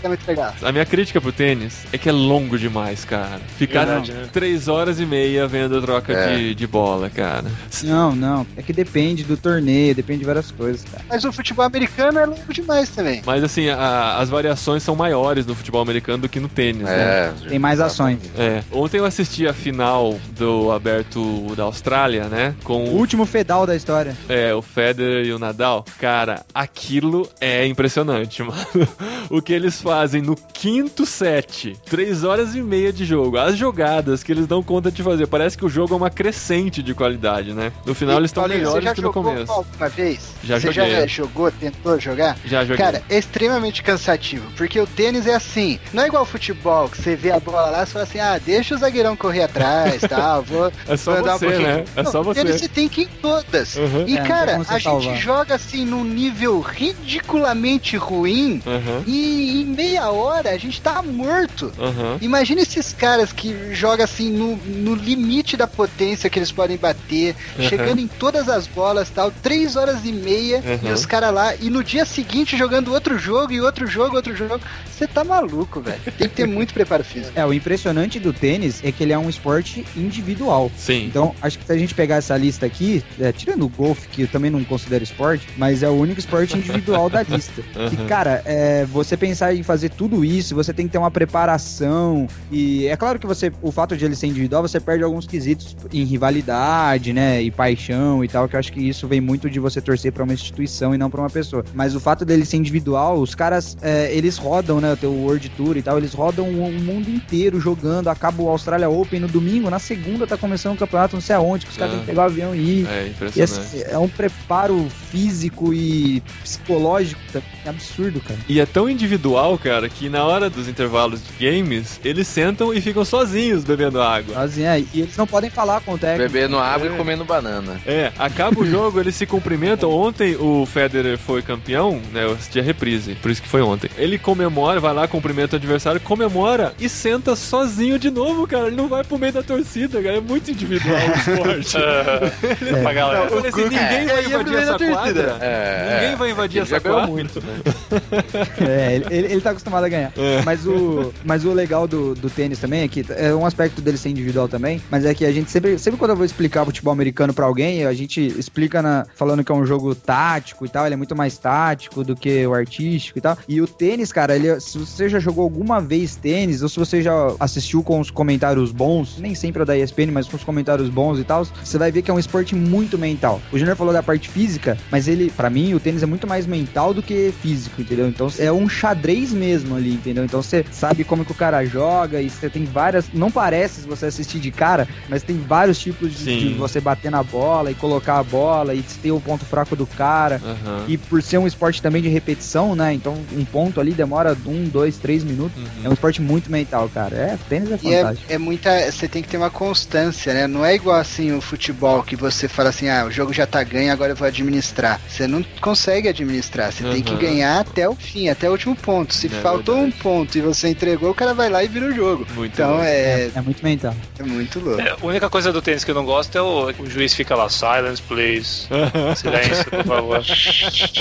A minha crítica pro tênis é que é longo demais, cara. Ficar Verdade, né? três horas e meia vendo a troca É. de, de bola, cara. Não, não. É que depende do torneio, depende de várias coisas, cara. Mas o futebol americano é longo demais também. Mas assim, a- as variações são maiores no futebol americano do que no tênis, né? É. Tem mais ações. É. Ontem eu assisti a final do aberto da Austrália, né? Com O último fedal da história. É, o Federer e o Nadal, cara, aquilo é impressionante, mano. O que eles fazem no quinto set, três horas e meia de jogo, as jogadas que eles dão conta de fazer, parece que o jogo é uma crescente de qualidade, né? No final E, eles estão melhores você já que no começo. alguma vez? Já você joguei. já jogou, tentou jogar? Já joguei. Cara, é extremamente cansativo, porque o tênis é assim, não é igual ao futebol, que você vê a bola lá e fala assim, ah, deixa o zagueirão correr atrás, tal, vou, é só vou um você, pouquinho. né? É Não, só o tênis você. você tem que ir em todas. Uhum. E É, cara, você a gente salvar. joga assim num nível ridiculamente ruim Aham, e em meia hora a gente tá morto. aham. Imagina esses caras que jogam assim no, no limite da potência que eles podem bater, Uhum. chegando em todas as bolas tal, três horas e meia, Uhum. e os caras lá, e no dia seguinte jogando outro jogo, e outro jogo, outro jogo. Você tá maluco, velho. Tem que ter muito preparo físico. É, o impressionante do tênis é que ele é um esporte individual. Sim. Então, acho que se a gente pegar essa lista aqui, é, tirando o golfe, que eu também não considero esporte, mas é o único esporte individual da lista. Uhum. E, cara, é, você pensar em fazer tudo isso, você tem que ter uma preparação. E é claro que você, o fato de ele ser individual, você perde alguns quesitos em rivalidade, né? E paixão e tal, que eu acho que isso vem muito de você torcer pra uma instituição e não pra uma pessoa. Mas o fato dele ser individual, os caras, é, eles rodam, né? O teu World Tour e tal, eles rodam o, mundo inteiro jogando. Acaba o Australia Open no domingo, na segunda tá começando o campeonato, não sei aonde, que os caras Ah. têm que pegar o avião e ir. É E impressionante. assim, é um preparo físico e psicológico também absurdo, doido, cara. E é tão individual, cara, que na hora dos intervalos de games, eles sentam e ficam sozinhos bebendo água. Assim, é, e eles não podem falar com o técnico. Bebendo água É. e comendo banana. É, acaba o jogo, eles se cumprimentam. Ontem o Federer foi campeão, né? Eu assisti a reprise, por isso que foi ontem. Ele comemora, vai lá, cumprimenta o adversário, comemora e senta sozinho de novo, cara. Ele não vai pro meio da torcida, cara. É muito individual o esporte. pra galera. Eu falei assim, ninguém vai É, é invadir pro meio essa quadra. É, Ninguém vai invadir essa quadra. muito, né? É, ele, ele, ele tá acostumado a ganhar. É. Mas, o, mas o legal do, do tênis também é que é um aspecto dele ser individual também, mas é que a gente sempre, sempre quando eu vou explicar futebol americano pra alguém, a gente explica na, falando que é um jogo tático e tal, ele é muito mais tático do que o artístico e tal. E o tênis, cara, ele, se você já jogou alguma vez tênis, ou se você já assistiu com os comentários bons, nem sempre é da ESPN, mas com os comentários bons e tal, você vai ver que é um esporte muito mental. O Júnior falou da parte física, mas ele, pra mim, o tênis é muito mais mental do que físico, entendeu? Então é um xadrez mesmo ali, entendeu? Então você sabe como que o cara joga e você tem várias. Não parece se você assistir de cara, mas tem vários tipos de, de você bater na bola e colocar a bola e ter o ponto fraco do cara. Aham. E por ser um esporte também de repetição, né? Então um ponto ali demora um, dois, três minutos. Uhum. É um esporte muito mental, cara. É, tênis é E é, fantástico. é muita. Você tem que ter uma constância, né? Não é igual assim o futebol que você fala assim, ah, o jogo já tá ganho, agora eu vou administrar. Você não consegue administrar. Você tem que Uhum. ganhar até o fim, até o último ponto. Se É faltou verdade. um ponto e você entregou, o cara vai lá e vira o jogo. Muito Então bom. é, É muito mental. é muito louco. É, a única coisa do tênis que eu não gosto é o, o juiz fica lá, silence, please. Silêncio, por favor.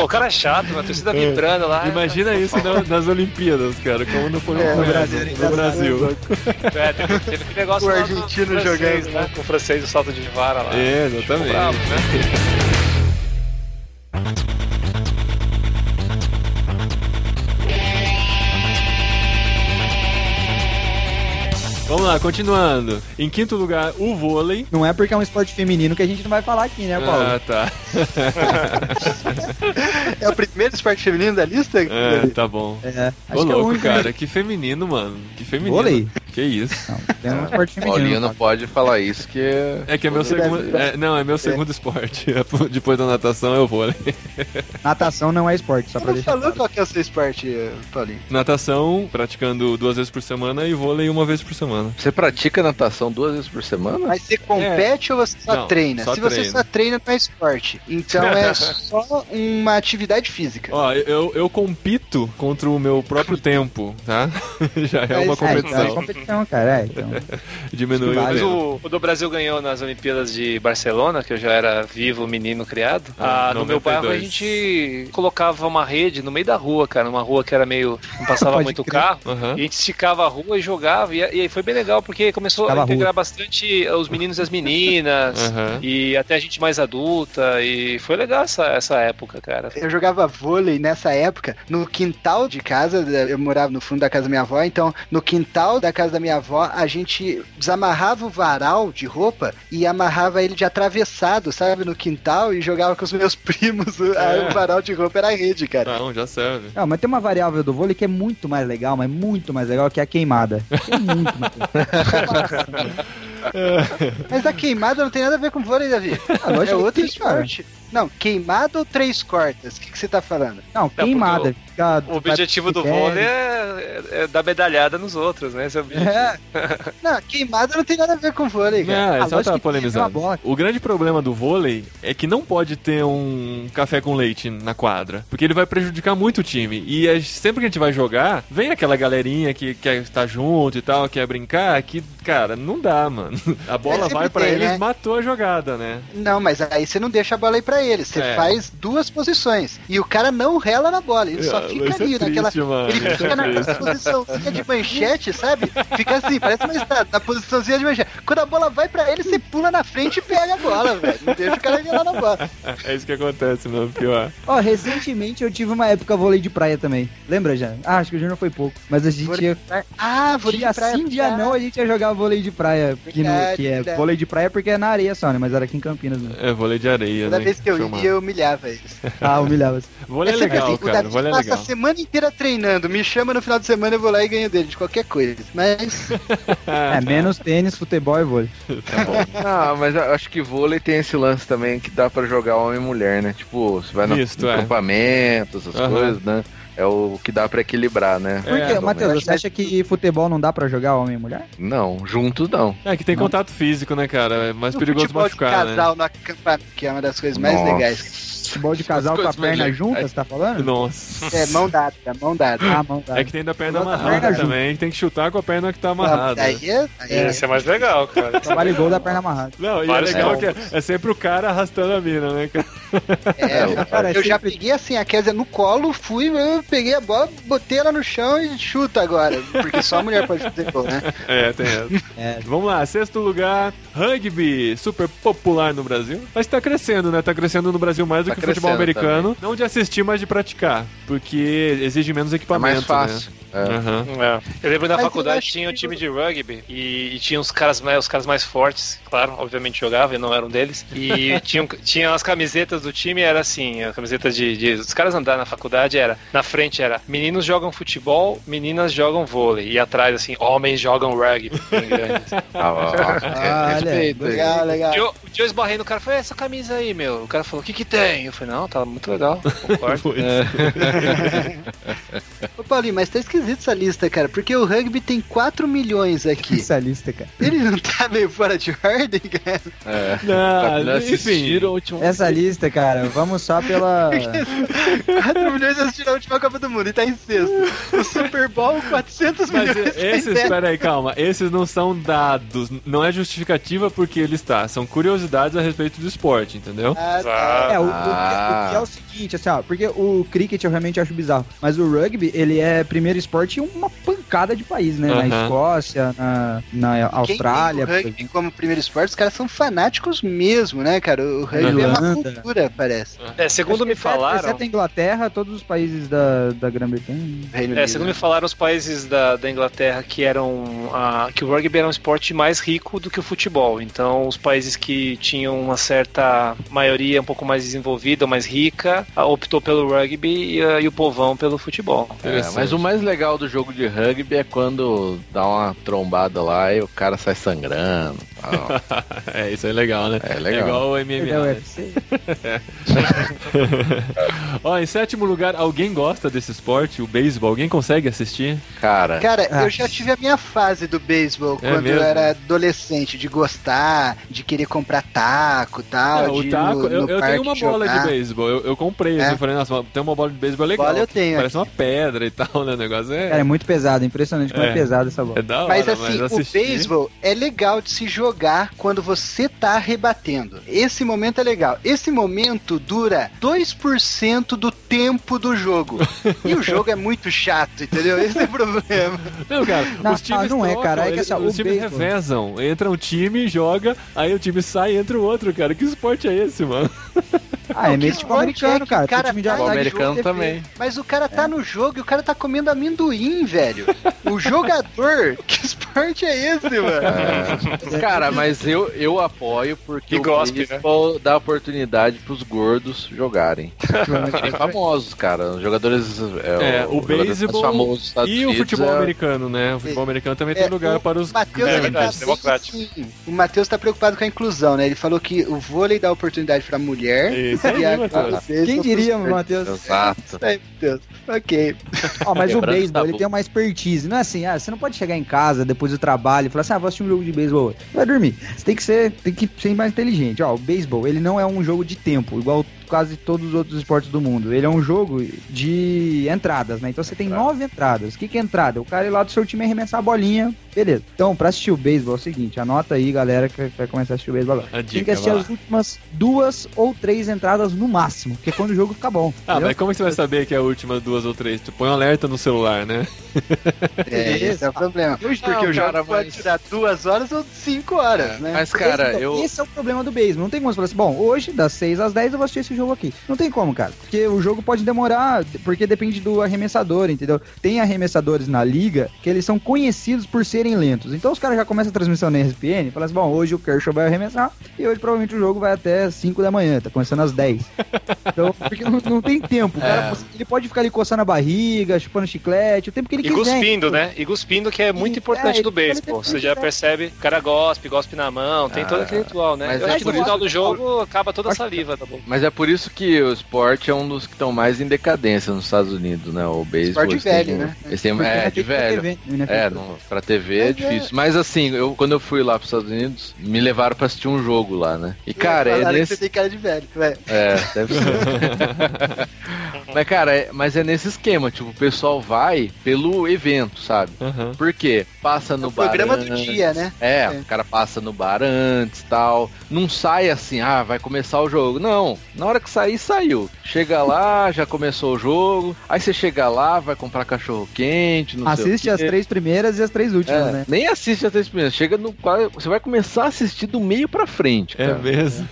O cara é chato, a torcida vibrando lá. Imagina isso na- nas Olimpíadas, cara, como não foi É, no no Brasil. Brasil, No Brasil. É, teve, teve aquele negócio O argentino francês, jogando, né? Com o francês do salto de vara lá. É, exatamente. bravo, né? Vamos lá, continuando. Em quinto lugar, o vôlei. Não é porque é um esporte feminino que a gente não vai falar aqui, né, Paulo? Ah, tá. É o primeiro esporte feminino da lista? É, tá bom. É, Ô, é louco, né? cara. Que feminino, mano. Que feminino. Vôlei? Que isso. Não, tem um esporte feminino. Paulinho não pode falar isso que é... É que é meu segundo. é, não, é meu segundo esporte. Depois da natação é o vôlei. Natação não é esporte, só pra deixar falou claro. qual que é o seu esporte, Paulinho? Natação, praticando duas vezes por semana e vôlei uma vez por semana. Você pratica natação duas vezes por semana? Mas você compete ou você só Não, treina? só Se você treino. só treina, não é esporte. Então é só uma atividade física. Ó, eu, eu compito contra o meu próprio tempo, tá? Já é uma É, então é competição. competição, cara. É, então. Diminui o Mas o, o do Brasil ganhou nas Olimpíadas de Barcelona, que eu já era vivo, menino criado. Ah, Ah, no meu 92. bairro a gente colocava uma rede no meio da rua, cara, uma rua que era meio. não passava muito crer. carro. Aham. E a gente esticava a rua e jogava, e, e aí foi bem legal, porque começou a integrar bastante os meninos e as meninas, Aham. e até a gente mais adulta, e foi legal essa, essa época, cara. Eu jogava vôlei nessa época no quintal de casa. Eu morava no fundo da casa da minha avó, então no quintal da casa da minha avó a gente desamarrava o varal de roupa e amarrava ele de atravessado, sabe, no quintal e jogava com os meus primos. O- Aí É. o varal de roupa era a rede, cara. Não, já serve. Não, mas tem uma variável do vôlei que é muito mais legal, mas muito mais legal, que é a queimada. Que é muito mais. Mas a queimada não tem nada a ver com vôlei, Davi. Ah, lógico é outro cara. esporte. Não, queimada ou três cortas? O que, que você tá falando? Não, queimada. fica- O objetivo do vôlei é, é- é dar medalhada nos outros, né? Esse é o. É. Não, queimada não tem nada a ver com vôlei, cara. Não, Ah, é só lógico tá tem polemizando. O grande problema do vôlei é que não pode ter um café com leite na quadra, porque ele vai prejudicar muito o time. E a- sempre que a gente vai jogar, vem aquela galerinha que quer estar junto e tal, quer brincar, que, cara, não dá, mano. A bola sempre vai pra tem, eles, né? matou a jogada, né? Não, mas aí você não deixa a bola aí pra ele. Você É. faz duas posições. E o cara não rela na bola. Ele só Ah, fica é ali naquela. triste, mano. Ele é fica naquela triste. Posiçãozinha de manchete, sabe? Fica assim, parece uma estátua, na posiçãozinha de manchete. Quando a bola vai pra ele, você pula na frente e pega a bola, velho. Não deixa o cara relar na bola. É isso que acontece, mano, pior. Ó, recentemente eu tive uma época vôlei de praia também. Lembra já? Ah, acho que o Júnior foi pouco. Mas a gente Vôlei ia. Ah, vou Dia sim, dia não, a gente ia jogar vôlei de praia. Que, no- que é vôlei de praia porque é na areia só, né? Mas era aqui em Campinas, né? É vôlei de areia, Toda né? vez que eu Chamar. ia, eu humilhava eles. Ah, humilhava. Vôlei é legal, assim, o cara. Davi Vôlei é passa legal. a semana inteira treinando. Me chama no final de semana, eu vou lá e ganho dele, de qualquer coisa. Mas É, menos tênis, futebol e vôlei. Tá bom. Ah, mas eu acho que vôlei tem esse lance também que dá pra jogar homem e mulher, né? Tipo, você vai no Misto, é. acampamento, essas Aham. coisas, né? é o que dá pra equilibrar, né? Por É, quê, bom, Matheus? Você acha que futebol não dá pra jogar homem e mulher? Não, juntos não. É que tem Não. contato físico, né, cara? É mais O perigoso futebol machucar, de né? casal no acampamento, que é uma das coisas mais Nossa. legais. Futebol de casal com a mais perna junta, você tá falando? Nossa. É, mão dada, mão dada. Ah, mão dada. É que tem da perna Outra amarrada perna também, que tem que chutar com a perna que tá amarrada. Aí é, aí é- Esse é mais legal, cara. Vale gol da perna amarrada. Não, e é Vários legal que é, é sempre o cara arrastando a mina, né, cara? é, cara, eu já sempre- peguei assim a Kézia no colo, fui, eu peguei a bola, botei ela no chão e chuta agora. Porque só a mulher pode fazer gol, né? É, tem essa. É. Vamos lá, sexto lugar, rugby, super popular no Brasil. Mas tá crescendo, né? Tá crescendo no Brasil mais do Tá que futebol americano. Não de assistir, mas de praticar. Porque exige menos É equipamento, mais fácil. né? É. Aham. É. Eu lembro na Mas faculdade tinha um time de rugby e, e tinha os caras, mais, os caras mais fortes, claro, obviamente jogavam, eu não era um deles. E tinham, tinha as camisetas do time, era assim, a camiseta de, de- Os caras andaram na faculdade, era. Na frente era meninos jogam futebol, meninas jogam vôlei. E atrás, assim, homens jogam rugby. Ah, aí. Legal, legal. E eu- O dia eu esbarrei no cara falei, essa camisa aí, meu. O cara falou, o que que tem? Eu falei, não, tá muito legal. Concordo. Ô Paulinho, mas tá esquisito essa lista, cara, porque o rugby tem 4 milhões aqui. essa lista, cara. Ele não tá meio fora de ordem, cara? É. Não, Não enfim. assistiram o último. Essa lista, cara, vamos só pela. 4 milhões assistiram a última Copa do Mundo e tá em sexto. O Super Bowl, 400 Mas milhões. tá esses, sétimo. pera aí, calma. Esses não são dados, não é justificativa porque ele está. São curiosidades a respeito do esporte, entendeu? Ah, tá. É, o, o- Ah. o que é o seguinte, assim, ó, porque o cricket eu realmente acho bizarro, mas o rugby, ele é primeiro esporte em uma de país, né? Na Aham. Escócia, na, na Austrália, Quem tem o rugby como primeiro esporte, os caras são fanáticos mesmo, né, cara? O rugby é uma cultura, parece. É, segundo me falaram. Exceto a Inglaterra, todos os países da, da Grã-Bretanha. É, segundo me falaram, os países da, da Inglaterra que eram. ah, que o rugby era um esporte mais rico do que o futebol. Então, os países que tinham uma certa maioria um pouco mais desenvolvida, mais rica, optou pelo rugby e, e o povão pelo futebol. É, mas o mais legal do jogo de rugby é quando dá uma trombada lá e o cara sai sangrando. É, isso é legal, né? É É legal. igual o É MMA. da né? UFC. Ó, em sétimo lugar, alguém gosta desse esporte, o beisebol? Alguém consegue assistir? Cara, Cara, Ah. eu já tive a minha fase do beisebol É quando mesmo? eu era adolescente, de gostar, de querer comprar taco e tal. É, o taco, no- eu, no eu tenho uma bola jogar. de beisebol, eu, eu comprei, É? assim, eu falei, nossa, tem uma bola de beisebol legal. Bola eu tenho Parece uma pedra e tal, né? O negócio é, Cara, é muito pesado, impressionante como é, É. pesado essa bola. é da hora, Mas assim, o assistir- beisebol é legal de se jogar quando você tá rebatendo. Esse momento é legal. Esse momento dura 2% do tempo do jogo. e o jogo é muito chato, entendeu? Esse é o problema. Não, cara, Não, os times não é, trocam, cara, é que eles- assim, os o times revezam. Entra um time, joga, aí o time sai e entra o outro, cara. Que esporte é esse, mano? Ah, é meio que tipo esporte americano, é cara. o cara time de tá o americano também. Mas o cara tá no jogo e o cara tá comendo amendoim, velho. O jogador, que esporte é esse, mano? É. Cara, mas eu, eu apoio porque E o gospe, né? beisebol dá oportunidade pros gordos jogarem. Bem famosos, cara. Os jogadores. É, É, o mais beisebol E o futebol é- americano, né? O futebol americano também tem É, lugar o para os. Matheus, É ele verdade, tá bem democrático. O Matheus tá preocupado com a inclusão, né? Ele falou que o vôlei dá oportunidade pra mulher. Isso aí, a- Matheus. o Quem diria. Matheus? Exato. Aí, Matheus. Ok. Ó, mas o beisebol, ele tem uma expertise. Não é assim, ah, você não pode chegar em casa depois do trabalho e falar assim, ah, vou assistir um jogo de beisebol. Dormir. Você tem que ser, tem que ser mais inteligente. Ó, o beisebol, ele não é um jogo de tempo, igual quase todos os outros esportes do mundo. Ele é um jogo de entradas, né? Então você tem nove entradas. O que, que é entrada? O cara ir lá do seu time arremessar a bolinha. Beleza. Então, pra assistir o beisebol é o seguinte, anota aí, galera, que vai começar a assistir o beisebol agora. A tem que assistir as últimas duas ou três entradas no máximo, que é quando o jogo fica bom. Ah, entendeu? mas como que você vai saber que é a última duas ou três? Tu põe um alerta no celular, né? É, esse é o problema. Eu Porque Não, o jogo cara, pode mas- tirar duas horas ou cinco horas, né? Mas, cara, Esse, eu. esse é o problema do beisebol. Não tem como você falar assim, bom, hoje, das 6 às 10, eu vou assistir esse jogo aqui. Não tem como, cara. Porque o jogo pode demorar, porque depende do arremessador, entendeu? Tem arremessadores na liga que eles são conhecidos por serem lentos. Então os caras já começam a transmissão na ESPN e falam assim, bom, hoje o Kershaw vai arremessar e hoje provavelmente o jogo vai até 5 da manhã, tá começando às 10. Então, porque não, não tem tempo. O cara, ele pode ficar ali coçando a barriga, chupando chiclete, o tempo que ele E quiser. cuspindo, né? E cuspindo, que é muito E- importante é, do beisebol. Você já percebe, o cara gospe, gospe na mão, tem Ah, todo aquele ritual, né? mas Eu é acho que no final do jogo acaba toda a saliva, tá bom? Mas é por por isso que o esporte é um dos que estão mais em decadência nos Estados Unidos, né? O beisebol. Esporte velho, né? Eles têm, Porque é, de velho. TV, né? É, não, pra TV é Mas é- difícil. Mas assim, eu, quando eu fui lá pros Estados Unidos, me levaram pra assistir um jogo lá, né? E cara, é nesse. Você tem cara de velho, velho. É, deve ser. mas, cara, é, mas é nesse esquema, tipo, o pessoal vai pelo evento, sabe? Aham. Por quê? Passa no O programa bar do antes. dia, né? É, É. o cara passa no bar antes tal. Não sai assim, ah, vai começar o jogo. Não, na hora que sair, saiu. Chega lá, já começou o jogo. Aí você chega lá, vai comprar cachorro quente, não sei o Assiste as quê. três primeiras e as três últimas, É, né? Nem assiste as três primeiras. Chega no. quase- Você vai começar a assistir do meio pra frente. É cara. mesmo.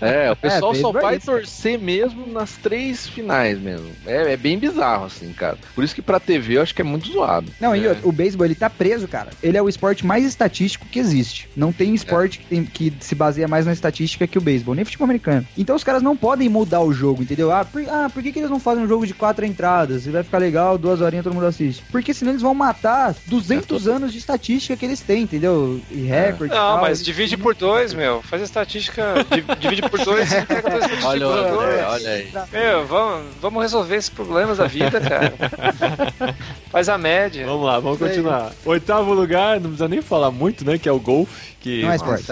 É, o pessoal só beisebol é vai isso. torcer mesmo nas três finais mesmo. É, é bem bizarro, assim, cara. Por isso que pra TV eu acho que é muito zoado. Não, e É. o, o beisebol, ele tá preso, cara. Ele é o esporte mais estatístico que existe. Não tem esporte que, tem- que se baseia mais na estatística que o beisebol, nem futebol americano. Então os caras não podem mudar o jogo, entendeu? Ah, por, ah, por que, que eles não fazem um jogo de quatro entradas? E vai ficar legal, duas horinhas todo mundo assiste. Porque senão eles vão matar 200 anos de estatística que eles têm, entendeu? E recorde e Não, tal. mas divide por dois, meu. Faz a estatística. di- divide por dois e pega estatística Olha, por olha, dois. olha aí. Meu, vamos, vamos resolver esses problemas da vida, cara. Faz a média. Vamos lá, vamos continuar. Oitavo lugar, não precisa nem falar muito, né? Que é o golfe. Que... Não é esporte.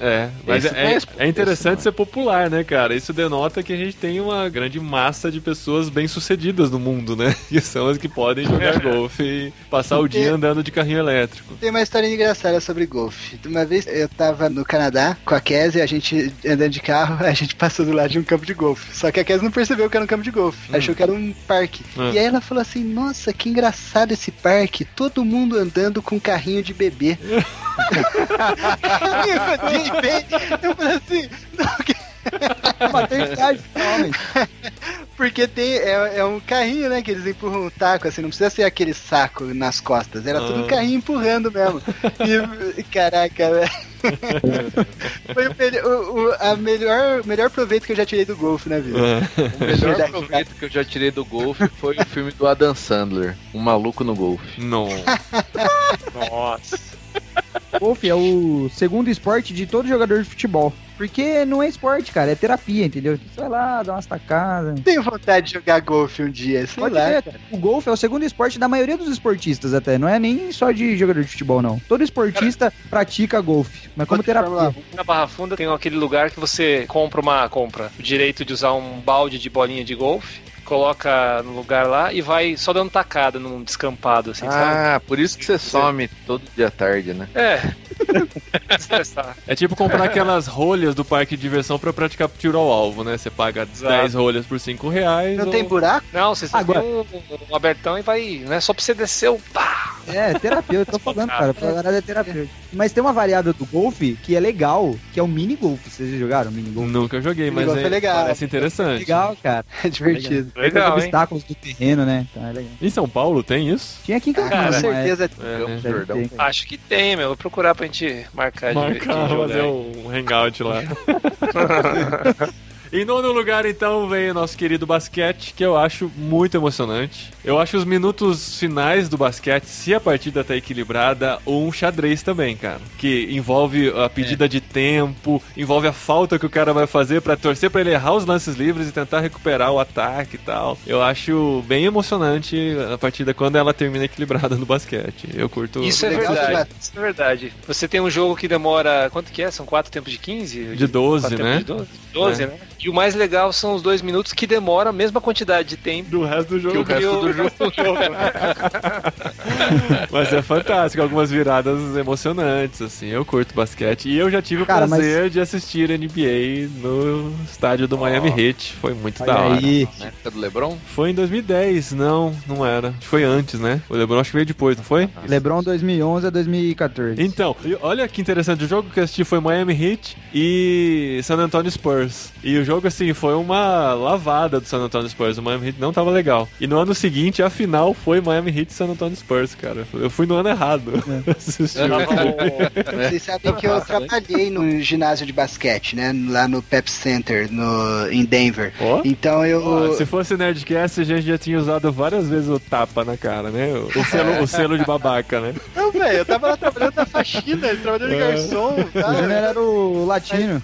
É, mas é, é é, é interessante esse ser popular, né, cara? Isso denota que a gente tem uma grande massa de pessoas bem-sucedidas no mundo, né? Que são as que podem jogar golfe e passar o dia andando de carrinho elétrico. Tem uma história engraçada sobre golfe. Uma vez eu tava no Canadá com a Kézia, a gente andando de carro, a gente passou do lado de um campo de golfe. Só que a Kézia não percebeu que era um campo de golfe, achou que era um parque. Hum. E aí ela falou assim: Nossa, que engraçado esse parque, todo mundo andando com carrinho de bebê. Eu falei assim: Não, que- Maternidade, homem. porque tem, é, é um carrinho, né? Que eles empurram um taco, assim, não precisa ser aquele saco nas costas, era tudo um Ah. carrinho empurrando mesmo. E, caraca, velho. Foi o, melhor- o, o- a melhor, melhor proveito que eu já tirei do golfe na vida. Ah, O melhor proveito que eu já tirei do golfe foi o filme do Adam Sandler, Um Maluco no Golfe. Não. Nossa. Golfe é o segundo esporte de todo jogador de futebol. Porque não é esporte, cara, é terapia, entendeu? Você vai lá, dá umas tacadas. Tenho vontade de jogar golfe um dia, sei Pode lá. ver, cara. O golfe é o segundo esporte da maioria dos esportistas até. Não é nem só de jogador de futebol, não. Todo esportista pratica golfe, mas como terapia. um? Na Barra Funda tem aquele lugar que você compra uma compra o direito de usar um balde de bolinha de golfe, coloca no lugar lá e vai só dando tacada num descampado, assim, sabe? Ah, por isso que você some todo dia à tarde, né? É. Estressar. É tipo comprar aquelas rolhas do parque de diversão pra praticar tiro ao alvo, né? Você paga Exato. 10 rolhas por 5 reais. Não ou- tem buraco? Não, você Agora- tem um, um abertão e vai. Não é só pra você descer o pá. É, terapia, eu tô falando, cara. Pra galera é terapia. Mas tem uma variada do golfe que é legal, que é o mini golfe. Vocês já jogaram o mini golfe? Nunca joguei, mas é, é legal. parece interessante. Legal, cara. É divertido. Tem os Legal, hein? obstáculos do terreno, né? Então é legal. Em São Paulo tem isso? Tinha aqui em Com Campinas, uma certeza. É, né? Acho que tem, meu. Vou procurar pra gente marcar de- Marcar, de jogar. fazer um hangout lá. Em nono lugar, então, vem o nosso querido basquete, que eu acho muito emocionante. Eu acho os minutos finais do basquete, se a partida tá equilibrada, um xadrez também, cara. Que envolve a pedida de tempo, envolve a falta que o cara vai fazer pra torcer pra ele errar os lances livres e tentar recuperar o ataque e tal. Eu acho bem emocionante a partida quando ela termina equilibrada no basquete. Eu curto. Isso é verdade. Isso é verdade. Você tem um jogo que demora. Quanto que é? São quatro tempos de 15? De 12, Quatro né? De 12, É. né? E o mais legal são os dois minutos que demora a mesma quantidade de tempo do resto do que o jogo. resto do jogo. Mas é fantástico, algumas viradas emocionantes, assim. Eu curto basquete. E eu já tive Cara, o prazer de assistir NBA no estádio do Miami Heat. Foi muito da Olha hora. aí. Na época do Lebron? Foi em 2010, não, não era. Foi antes, né? O LeBron acho que veio depois, não foi? Lebron 2011 a 2014. Então, olha que interessante, o jogo que eu assisti foi Miami Heat e San Antonio Spurs. E o jogo, assim, foi uma lavada do San Antonio Spurs. O Miami Heat não tava legal. E no ano seguinte, a final foi Miami Heat e San Antonio Spurs. Reforço, cara. Eu fui no ano errado. assistir o jogo. Vocês sabem que eu trabalhei no ginásio de basquete, né? Lá no Pep Center, no, em Denver. Ó. Então eu. Ó, Se fosse Nerdcast, a gente já tinha usado várias vezes o tapa na cara, né? O, o selo, o selo de babaca, né? Não, velho, eu tava lá trabalhando na faxina, trabalhando de garçom. O Tá? Júnior era o latino.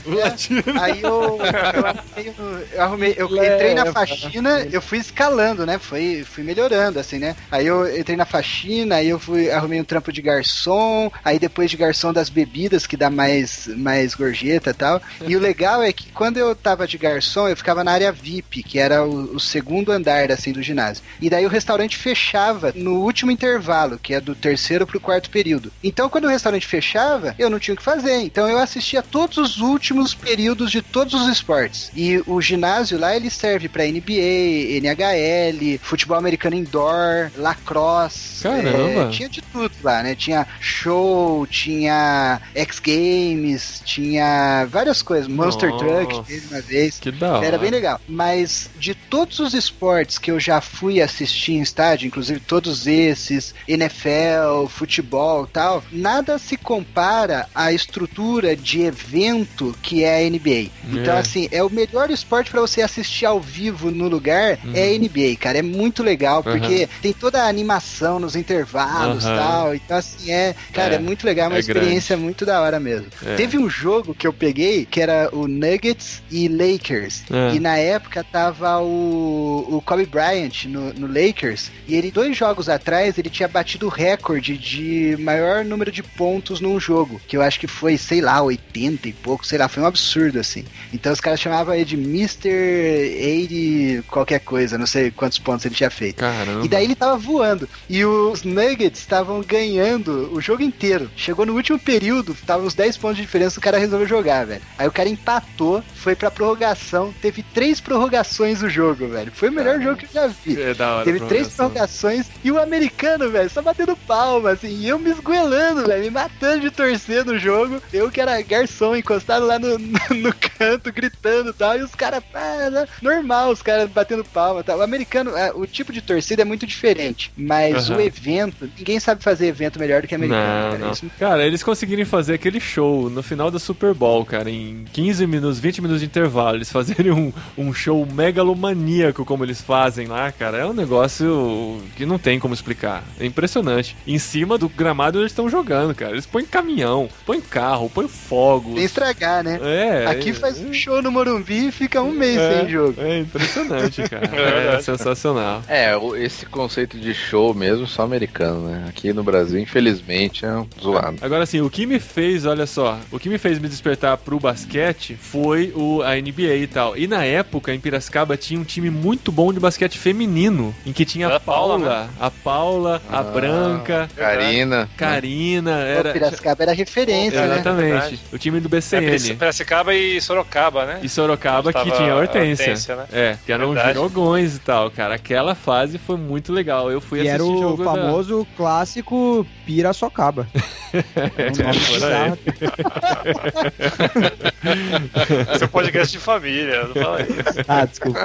Aí eu, eu arrumei, no- eu, arrumei- eu entrei na faxina, eu fui escalando, né? Fui, fui melhorando, assim, né? Aí eu entrei na faxina, aí eu fui, arrumei um trampo de garçom, aí depois de garçom das bebidas, que dá mais, mais gorjeta e tal. E o legal é que quando eu tava de garçom, eu ficava na área VIP, que era o, o segundo andar, assim, do ginásio. E daí o restaurante fechava no último intervalo, que é do terceiro pro quarto período. Então, quando o restaurante fechava, eu não tinha o que fazer. Então, eu assistia todos os últimos períodos de todos os esportes. E o ginásio lá, ele serve pra NBA, NHL, futebol americano indoor, lacrosse. É, tinha de tudo lá, né? Tinha show, tinha X Games, tinha várias coisas. Monster Nossa. Truck teve uma vez. Que da hora. Era bem legal. Mas de todos os esportes que eu já fui assistir em estádio, inclusive todos esses, NFL, futebol e tal, nada se compara à estrutura de evento que é a NBA. Então, É. assim, é o melhor esporte pra você assistir ao vivo no lugar é a NBA, cara. É muito legal, porque tem toda a animação nos intervalos e Aham. tal. Então, assim, é, cara, É. é, muito legal, é uma É experiência muito da hora mesmo. É. Teve um jogo que eu peguei que era o Nuggets e Lakers. É. E na época tava o, o Kobe Bryant no, no Lakers. E ele, dois jogos atrás, ele tinha batido o recorde de maior número de pontos num jogo. Que eu acho que foi, sei lá, 80 e pouco, sei lá, foi um absurdo assim. Então os caras chamavam ele de Mr. 80 qualquer coisa, não sei quantos pontos ele tinha feito. Caramba. E daí ele tava voando. E os Nuggets estavam ganhando o jogo inteiro. Chegou no último período, tava uns 10 pontos de diferença, o cara resolveu jogar, velho. Aí o cara empatou, foi pra prorrogação. Teve três prorrogações o jogo, velho. Foi o melhor jogo que eu já vi. É da hora. Teve três prorrogações e o americano, velho, só batendo palma, assim, e eu me esgoelando, velho, me matando de torcer no jogo. Eu que era garçom, encostado lá no, no, no canto, gritando e tal, e os caras, ah, né, normal, os caras batendo palma tal. O americano, ah, o tipo de torcida é muito diferente, mas Aham. o evento, ninguém sabe fazer evento melhor do que americano, Não, cara. não. Isso- Cara, eles conseguirem fazer aquele show no final da Super Bowl, cara, em 15 minutos, 20 minutos de intervalo, eles fazerem um, um show megalomaníaco como eles fazem lá, cara, é um negócio que não tem como explicar. É impressionante. Em cima do gramado eles estão jogando, cara. Eles põem caminhão, põem carro, põem fogos. Sem estragar, né? É. Aqui é- faz um show no Morumbi e fica um mês é, sem jogo. É impressionante, cara. É É, sensacional. É, esse conceito de show mesmo só americano, né? Aqui no Brasil, infelizmente, é um zoado. Agora assim, o que me fez, olha só, o que me fez me despertar pro basquete foi o, a NBA e tal. E na época, em Piracicaba, tinha um time muito bom de basquete feminino, em que tinha a A Paula, Paula, a Paula, a Ah, Branca, Karina. Karina, O era... Piracicaba era referência, né? Exatamente. Verdade. O time do É, BCN. Piracicaba e Sorocaba, né? E Sorocaba que tinha a a Hortência. Hortência, né? É, que eram Verdade. jogões e tal, cara. Aquela fase foi muito legal. Eu fui E era assistir o jogo da- famoso clássico Piracicaba. Era um nome bizarro. Esse é um podcast de família, não fala isso. Ah, desculpa.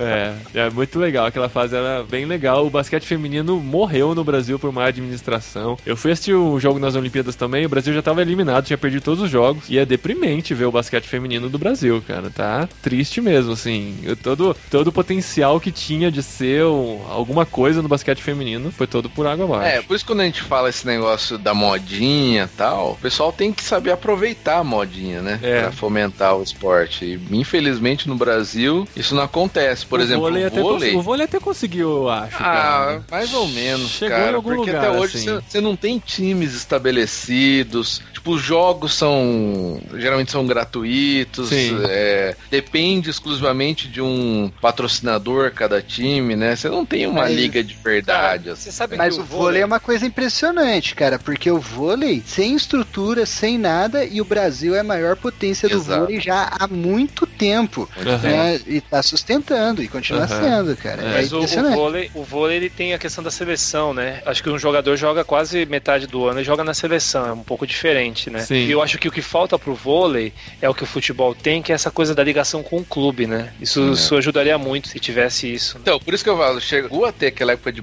É, é muito legal. Aquela fase era bem legal. O basquete feminino morreu no Brasil por má administração. Eu fui assistir o jogo nas Olimpíadas também. O Brasil já tava eliminado, tinha perdido todos os jogos. E é deprimente ver o basquete feminino do Brasil, cara. Tá triste mesmo, assim. Eu- todo, todo o potencial que tinha de ser um- alguma coisa no basquete feminino foi todo por água abaixo. É, por isso quando a gente fala esse negócio da modinha e tal, o pessoal tem que saber aproveitar a modinha, né? É. Pra fomentar o esporte. E, infelizmente no Brasil isso não acontece. Por o exemplo, vôlei o até vôlei. cons- o vôlei até conseguiu, eu acho. Ah, cara. mais ou menos, Chegou cara. em algum porque lugar, até hoje assim. você você não tem times estabelecidos. Tipo, os jogos são. geralmente são gratuitos. É, depende exclusivamente de um patrocinador cada time, né? Você não tem uma Mas- liga de verdade. Você sabe Mas que o vôlei é uma coisa impressionante, cara, porque o vôlei, sem estrutura, sem nada, e o Brasil é a maior potência do Exato. vôlei já há muito tempo. né? E tá sustentando, e continua Aham. sendo, cara. É, Mas o, vôlei, o vôlei ele tem a questão da seleção, né? Acho que um jogador joga quase metade do ano e joga na seleção, é um pouco diferente, né? Sim. E eu acho que o que falta pro vôlei é o que o futebol tem, que é essa coisa da ligação com o clube, né? Isso, É. isso ajudaria muito se tivesse isso. Então, por isso que eu falo, chegou a ter aquela época de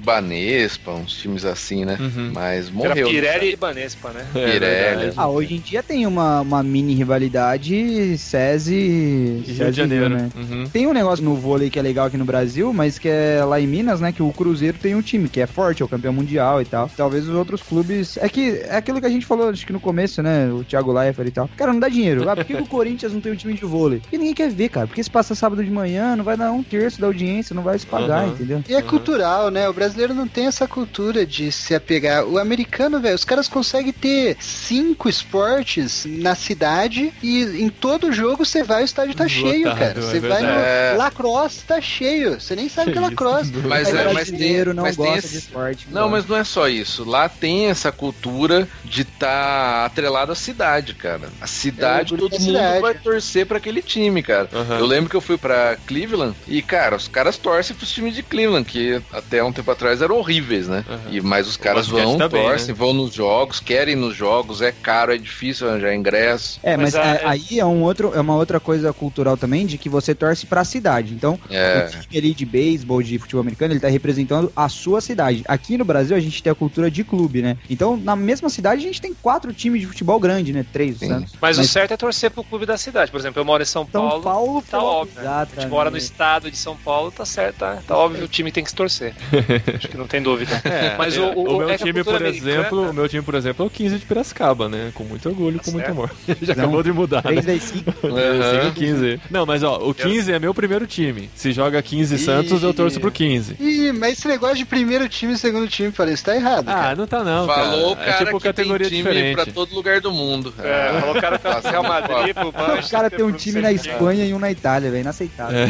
Banespa, uns times assim, né? Uhum. Mas Era morreu. Pirelli e Banespa, né? É Pirelli. verdade. Ah, hoje em dia tem uma, uma mini rivalidade SESI E Rio de Janeiro. né? Uhum. Tem um negócio no vôlei que é legal aqui no Brasil, mas que é lá em Minas, né? Que o Cruzeiro tem um time que é forte, é o campeão mundial e tal. Talvez os outros clubes. É que é aquilo que a gente falou, acho que no começo, né? O Thiago Leifert e tal. Cara, não dá dinheiro. Ah, por que, que o Corinthians não tem um time de vôlei? Porque ninguém quer ver, cara. Porque se passa sábado de manhã, não vai dar um terço da audiência, não vai se pagar, Uhum. entendeu? E é cultural, né? O brasileiro não tem essa cultura de se apegar. O americano, velho, os caras conseguem ter cinco esportes na cidade e em todo jogo você vai, o estádio tá Lotado, cheio, cara. é Você vai no lacrosse, tá cheio. Você nem sabe o que é isso. lacrosse. Mas, Aí é, o mas tem, brasileiro não mas tem gosta esse- de esporte. Não, mas não é só isso. Lá tem essa cultura de estar atrelado à cidade, cara. A cidade, É, todo mundo cidade. vai torcer pra aquele time, cara. Aham. Eu lembro que eu fui pra Cleveland e, cara, os caras torcem pros times de Cleveland, que até um tempo atrás eram horríveis, né? Aham. E, mas os caras vão, tá bem, torcem, né? vão nos jogos, querem ir nos jogos, é caro, é difícil arranjar ingresso. É, mas, Mas a- é- aí é, um outro, é uma outra coisa cultural também, de que você torce pra cidade. Então, É. o time ali de beisebol, de futebol americano, ele tá representando a sua cidade. Aqui no Brasil, a gente tem a cultura de clube, né? Então, na mesma cidade, a gente tem quatro times de futebol grande, né? Três, o Sim. Santos. Mas, Mas- o certo é torcer pro clube da cidade. Por exemplo, eu moro em São São Paulo. Paulo, Tá óbvio, né? A gente mora no estado de São Paulo, tá certo, tá, tá óbvio, o time tem que se torcer. Acho que não tem dúvida. É, Mas o, é, o, meu é time, por americana- exemplo, o meu time, por exemplo, é o 15 de Piracicaba, né? Com muito orgulho, com muito certo. amor. Já Não. acabou de mudar, né? 3 das 5. Sim, o 15. Não, mas ó, o 15 é meu primeiro time. Se joga 15 Santos, eu torço pro 15. Ih, mas esse negócio de primeiro time e segundo time, falei, isso tá errado. Ah, cara. não tá não, Falou o cara. cara É tipo que categoria tem time diferente. pra todo lugar do mundo. É, colocaram pro Real Madrid, pro O Manchester. cara tem um time na. Espanha e um na Itália, velho. Inaceitável. É.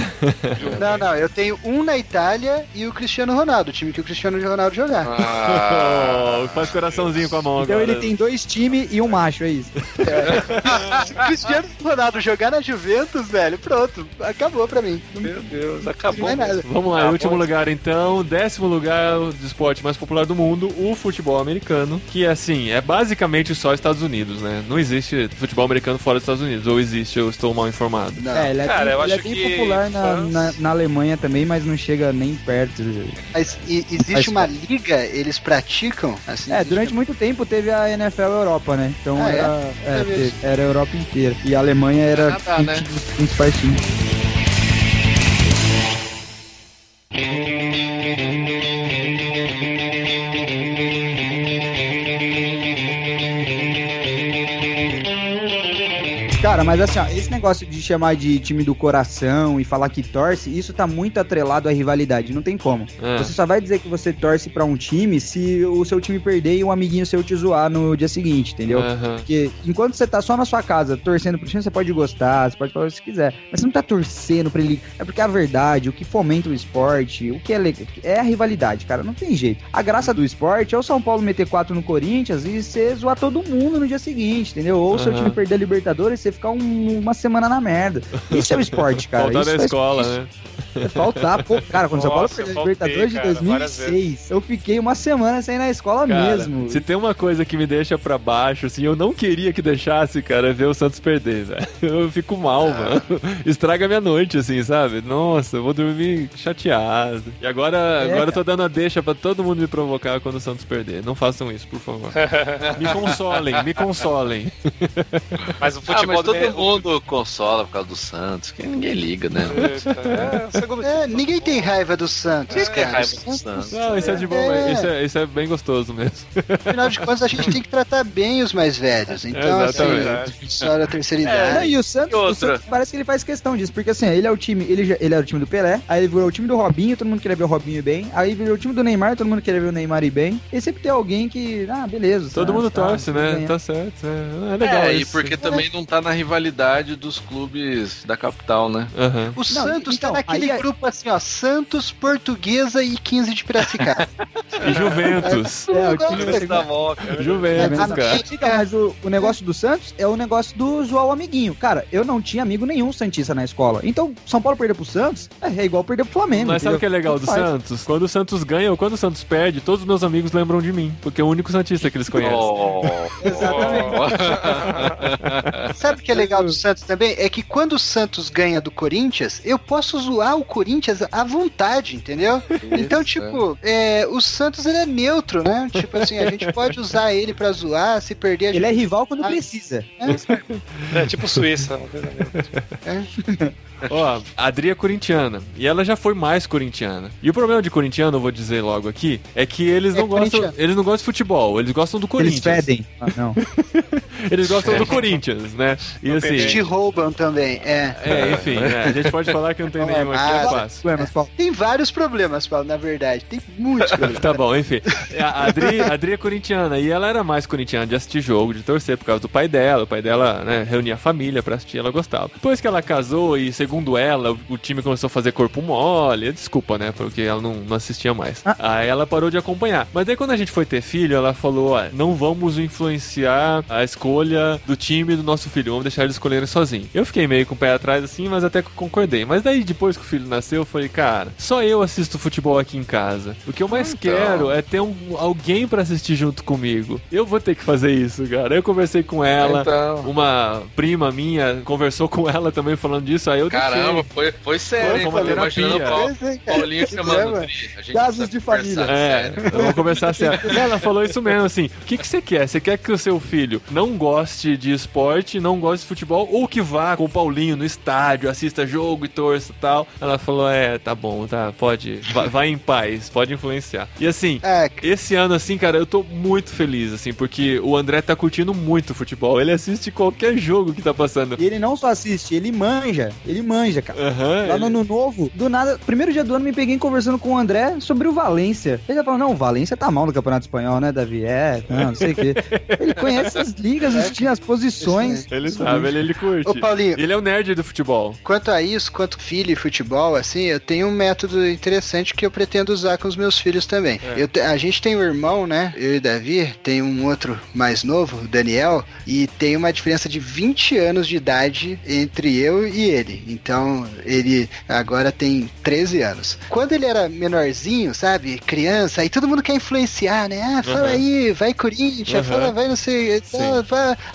Não, não, eu tenho um na Itália e o Cristiano Ronaldo, o time que o Cristiano Ronaldo jogar. Ah, Oh, faz coraçãozinho com a mão Então agora. ele tem dois times e um macho, é isso. Se o Cristiano Ronaldo jogar na Juventus, velho, pronto, acabou pra mim. Não Meu Deus, acabou. mais nada. Vamos lá, Ah, último lugar então, décimo lugar do esporte mais popular do mundo, o futebol americano, que assim, é basicamente só Estados Unidos, né? Não existe futebol americano fora dos Estados Unidos, ou existe, eu estou mal informado. Não, É, ele é, Cara, bem, eu ele é acho bem que popular na, na, na Alemanha também, mas não chega nem perto. mas e- existe Mas- uma liga, eles praticam? Assim, É, durante muito tempo teve a NFL Europa, né? Então Ah, é? era, é, isso. era a Europa inteira. E a Alemanha era um né? dos principais times. Cara, mas assim, ó, esse negócio de chamar de time do coração e falar que torce, isso tá muito atrelado à rivalidade, não tem como. É. Você só vai dizer que você torce pra um time se o seu time perder e um amiguinho seu te zoar no dia seguinte, entendeu? Aham. Porque enquanto você tá só na sua casa torcendo pro time, você pode gostar, você pode falar o que você quiser. Mas você não tá torcendo pra ele. É porque a verdade, o que fomenta o esporte, o que é legal, é a rivalidade, cara. Não tem jeito. A graça do esporte é o São Paulo meter 4 no Corinthians e você zoar todo mundo no dia seguinte, entendeu? Ou o seu time perder a Libertadores e você ficar um- uma semana na merda. Isso é o esporte, cara. Faltar Isso da faz- escola, isso né? é Faltar, pô, cara, quando o São Paulo Nossa, perdeu a Libertadores de cara, várias 2006, eu fiquei uma semana sem ir na escola Cara, mesmo. se tem uma coisa que me deixa pra baixo, assim, eu não queria que deixasse, cara, é ver o Santos perder, velho. Eu fico mal, mano. Estraga a minha noite, assim, sabe? Nossa, eu vou dormir chateado. E agora, É, agora eu tô dando a deixa pra todo mundo me provocar quando o Santos perder. Não façam isso, por favor. me consolem, me consolem. Mas o ah, futebol mas todo mundo consola por causa do Santos, que ninguém liga, né? É, É, time. ninguém tem raiva do Santos, Quem tem cara. raiva do Santos? Não, isso é de bom, É. Isso, é, isso é bem gostoso mesmo. Afinal de contas, a gente tem que tratar bem os mais velhos. Então, Exatamente. assim, só da terceira Não, idade. e o Santos, E o? Santos parece que ele faz questão disso, porque assim, ele é o time, ele, já- ele era o time do Pelé, aí ele virou o time do Robinho, todo mundo queria ver o Robinho bem, aí virou o time do Neymar, todo mundo queria ver o Neymar ir bem, e sempre tem alguém que, ah, beleza. Todo Santos, mundo tá, torce, vai né? Tá certo. É, é legal É, e isso. porque também não tá na rivalidade dos clubes da capital, né? Aham. O Santos então, tá naquele aí é- grupo assim, ó. Santos, Portuguesa e 15 de Piracicaba. E Juventus. É, o Eu time Tá bom, cara. Juventus, Ah, cara. Então, mas o, o negócio do Santos é o negócio do zoar o amiguinho. Cara, eu não tinha amigo nenhum Santista na escola. Então, São Paulo perder pro Santos é, é igual perder pro Flamengo. Mas sabe o que é entendeu? legal do faz. Santos? Quando o Santos ganha ou quando o Santos perde, todos os meus amigos lembram de mim. Porque é o único Santista que eles conhecem. Oh, Sabe o que é legal do Santos também? É que quando o Santos ganha do Corinthians, eu posso zoar o Corinthians à vontade, entendeu? Então, tipo, é, o Santos ele é neutro, né? Tipo assim, a gente pode usar ele pra zoar, se perder a gente. Ele é rival quando Ah. precisa. É tipo Suíça. coisa meio. Ó, a Adri é corintiana. E ela já foi mais corintiana. E o problema de corintiano, eu vou dizer logo aqui, é que eles É não gostam. Eles não gostam de futebol, eles gostam do Eles Corinthians. fedem. Ah, não. Eles gostam do Corinthians, né? E assim. te roubam também, é. É, enfim, é, a gente pode falar que não tem nenhum aqui, é fácil. Ué, mas Paulo, Tem vários problemas, Paulo, na verdade. Tem muitos problemas. Tá bom, enfim. A Adri, a Adri é corintiana e ela era mais corintiana de assistir jogo, de torcer por causa do pai dela. O pai dela, né, reunia a família pra assistir, ela gostava. Depois que ela casou e, segundo ela, o, time começou a fazer corpo mole, desculpa, né, porque ela não, não assistia mais. Ah. Aí ela parou de acompanhar. Mas aí quando a gente foi ter filho, ela falou, ó, não vamos influenciar a escolha do time do nosso filho, vamos deixar eles escolherem sozinho. Eu fiquei meio com o pé atrás assim, mas até que concordei. Mas daí depois que o filho nasceu, eu falei, cara, só eu assisto futebol aqui em casa. O que eu mais Então. quero é ter um, alguém pra assistir junto comigo. Eu vou ter que fazer isso, cara. Eu conversei com ela, Então. uma prima minha conversou com ela também falando disso, aí eu Caramba, deixei. foi, foi sério, Foi, uma imaginando terapia. é. Paulinho chamando gente Casos de família. É, sério. vamos conversar assim. Ela falou isso mesmo, assim. O que, que você quer? Você quer que o seu filho não goste de esporte, não goste futebol, ou que vá com o Paulinho no estádio, assista jogo e torça e tal? Ela falou: é, tá bom, tá, pode. Vai, vai em paz, pode influenciar. E assim. Ah, Esse ano, assim, cara, eu tô muito feliz, assim, porque o André tá curtindo muito futebol. Ele assiste qualquer jogo que tá passando. E ele não só assiste, ele manja. Ele manja, cara. Aham. Lá no ele- ano novo, do nada, primeiro dia do ano, me peguei conversando com o André sobre o Valência. Ele já falou: não, o Valência tá mal no Campeonato Espanhol, né, Davi? É, não, não sei o quê. Ele conhece as ligas, os times, as posições. Ele sabe, ele, ele curte. Ô, Paulinho. Ele é o nerd do futebol. Quanto a isso, quanto filho e futebol, assim, eu tenho um método interessante que eu pretendo usar com os meus filhos também. Eu te- a gente tem um irmão, né? Eu e Davi, tem um outro mais novo, o Daniel, e tem uma diferença de 20 anos de idade entre eu e ele. Então, ele agora tem 13 anos. Quando ele era menorzinho, sabe? Criança, aí todo mundo quer influenciar, né? Ah, fala Aham. aí, vai Corinthians, Aham. fala, vai não sei. Sim.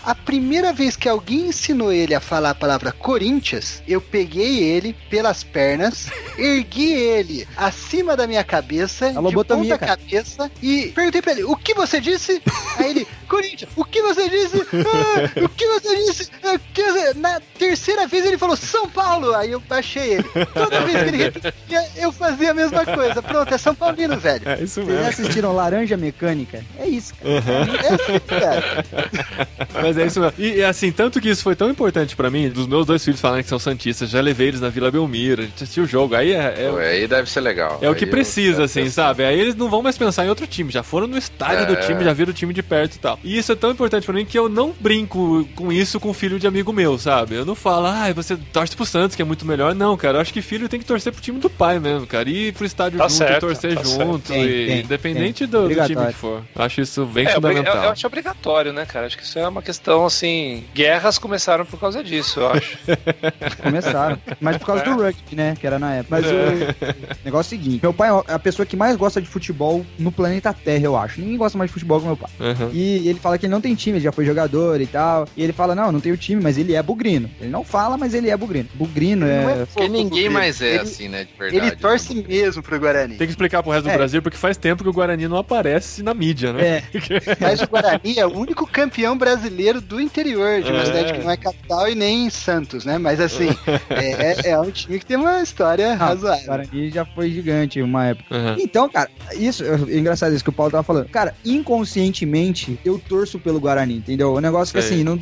A primeira vez que alguém ensinou ele a falar a palavra Corinthians, eu peguei ele pelas pernas, ergui ele acima da minha cabeça, A lobotomia, de ponta cara. cabeça, e perguntei pra ele, o que você disse? Aí ele, Corinthians, o que você disse? Ah, o que você disse? Ah, que você-" Na terceira vez ele falou São Paulo, aí eu baixei ele. Toda vez que ele repetia, eu fazia a mesma coisa. Pronto, é São Paulino, velho. É isso Vocês já mesmo. assistiram Laranja Mecânica? É isso, cara. É assim, cara. Mas é isso mesmo. E, e, assim, tanto que isso foi tão importante pra mim, dos meus dois filhos falarem que são santistas, já levei eles na Vila Belmiro, a gente assistiu o jogo. Aí é, é- Pô, Aí deve ser legal. é o que Aí precisa, eu- assim, sabe? Aí eles não vão mais pensar em outro time, já foram no estádio do É. time, já viram o time de perto e tal. E isso é tão importante pra mim que eu não brinco com isso com filho de amigo meu, sabe? Eu não falo, ah, você torce pro Santos, que é muito melhor. Não, cara, eu acho que filho tem que torcer pro time do pai mesmo, cara. Ir pro estádio Tá junto, e certo, torcer tá junto, Tem, e tem, independente tem. do, do time que for. Eu acho isso bem É, fundamental. eu, eu acho obrigatório, né, cara? Acho que isso é uma questão, assim. Guerras começaram por causa disso, eu acho. Começaram. Mas por causa do rugby, né? Que era na época. Mas o negócio é o seguinte: meu pai é a pessoa que mais gosta de futebol no planeta Terra, eu acho. Ninguém gosta mais de futebol que meu pai. Aham. E ele fala que ele não tem time, ele já foi jogador e tal. E ele fala: não, não tenho time, mas ele é bugrino. Ele não fala, mas ele é bugrino. Bugrino Ele não é. é Porque ninguém mais é ele- assim, né? De verdade. Ele torce né? mesmo pro Guarani. Tem que explicar pro resto do É. Brasil, porque faz tempo que o Guarani não aparece na mídia, né? É. Mas o Guarani é o único campeão brasileiro do interior, de uma É. cidade que não é capital e nem Santos, né? Mas assim, é, é um time que tem uma história Ah, o razoável. Guarani já foi gigante uma época. Aham. Então, cara, isso é engraçado isso que o Paulo tava falando. Cara, inconscientemente eu torço pelo Guarani, entendeu? O negócio que Sei. assim, não,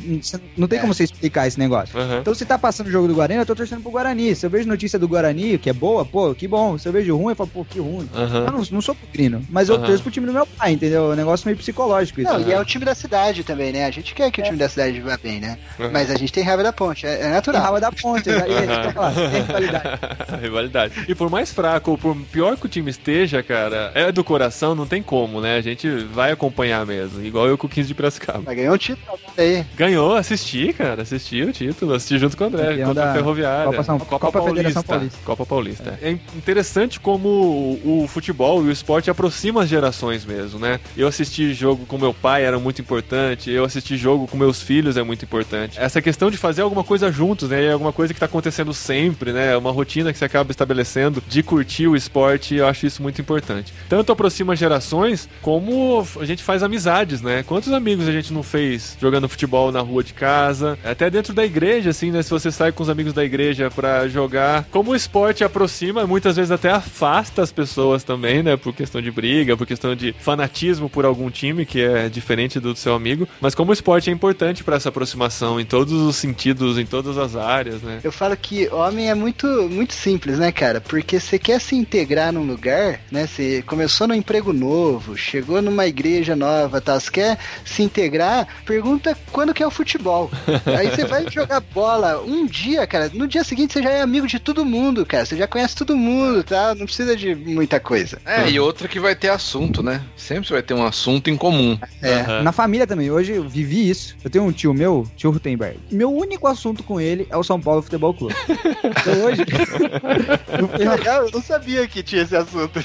não- tem É. como você explicar esse negócio. Aham. Então, se tá passando o jogo do Guarani, eu tô torcendo pro Guarani. Se eu vejo notícia do Guarani, que é boa, pô, que bom. Se eu vejo ruim, eu falo, pô, que ruim. Eu Aham. não, não sou pugrino, mas eu torço pro time do meu pai, entendeu? É um negócio meio psicológico isso. Não, e é o time da cidade também, né? A gente quer que o time da cidade vá bem. né? Uhum. Mas a gente tem raiva da ponte, é, é Tem natural. raiva da ponte. né? E tem rivalidade. Rivalidade. E por mais fraco ou por pior que o time esteja, cara, é do coração, não tem como, né? A gente vai acompanhar mesmo. Igual eu com o 15 de Piracicaba. Mas ganhou um título aí. Ganhou, assisti, cara. Assisti o título. Assisti junto com o André, Campeão contra a Ferroviária. Copa São- Copa Federação Paulista. Copa Paulista. É. interessante como o, o futebol e o esporte aproximam as gerações mesmo, né? Eu assisti jogo com meu pai, era muito importante. Eu assisti jogo com meus filhos, é muito importante. Essa questão de fazer alguma coisa juntos, né? É alguma coisa que tá acontecendo sempre, né? É uma rotina que você acaba estabelecendo de curtir o esporte, eu acho isso muito importante. Tanto aproxima gerações, como a gente faz amizades, né? Quantos amigos a gente não fez jogando futebol na rua de casa, até dentro da igreja, assim, né? Se você sai com os amigos da igreja pra jogar, como o esporte aproxima, muitas vezes até afasta as pessoas também, né? Por questão de briga, por questão de fanatismo por algum time que é diferente do seu amigo, mas como o esporte é importante pra essa aproximação em todos os sentidos, em todas as áreas, né? Eu falo que homem é muito, muito simples, né, cara? Porque você quer se integrar num lugar, né? Você começou num emprego novo, chegou numa igreja nova, tal. Você quer se integrar, pergunta quando que é o futebol. Aí você vai jogar bola um dia, cara. No dia seguinte você já é amigo de todo mundo, cara. Você já conhece todo mundo, tá? Não precisa de muita coisa. É, e outra que vai ter assunto, né? Sempre vai ter um assunto em comum. É. Aham. Na família também, hoje eu vivi isso. Eu tenho um tio meu, tio Rutenberg. Meu único assunto com ele é o São Paulo Futebol Clube. Então hoje. Legal, eu não sabia que tinha esse assunto.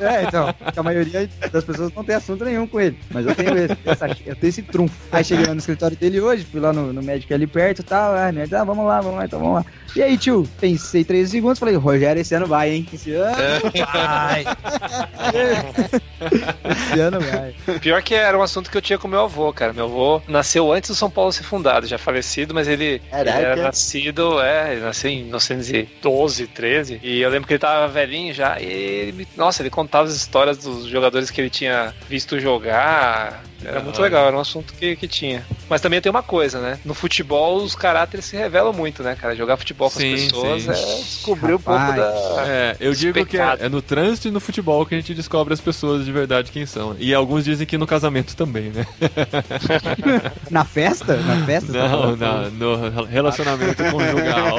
é, então, a maioria das pessoas não tem assunto nenhum com ele. Mas eu tenho esse, essa- eu tenho esse trunfo. Aí cheguei lá no escritório dele hoje, fui lá no, no médico ali perto e tal. Ah, ah, vamos lá, vamos lá, então vamos lá. E aí, tio, pensei três segundos, falei, Rogério, esse ano vai, hein? Esse ano vai. esse ano vai. Pior que era um assunto que eu tinha com meu avô, cara. Meu avô nasceu antes do São Paulo ser fundado, já falecido, mas ele, Caraca. era nascido, é, ele nasceu em 1912, 13. E eu lembro que ele tava velhinho já. E ele, nossa, ele contava as histórias dos jogadores que ele tinha visto jogar. Era muito legal, era um assunto que, que tinha. Mas também tem uma coisa, né? No futebol, os caráteres se revelam muito, né, cara? Jogar futebol com Sim, as pessoas sim. é descobrir um pouco da. É, eu digo que é, Pecado. é no trânsito e no futebol que a gente descobre as pessoas de verdade quem são. E alguns dizem que no casamento também, né? Na festa? Na festa? você tá Não, não, no relacionamento conjugal.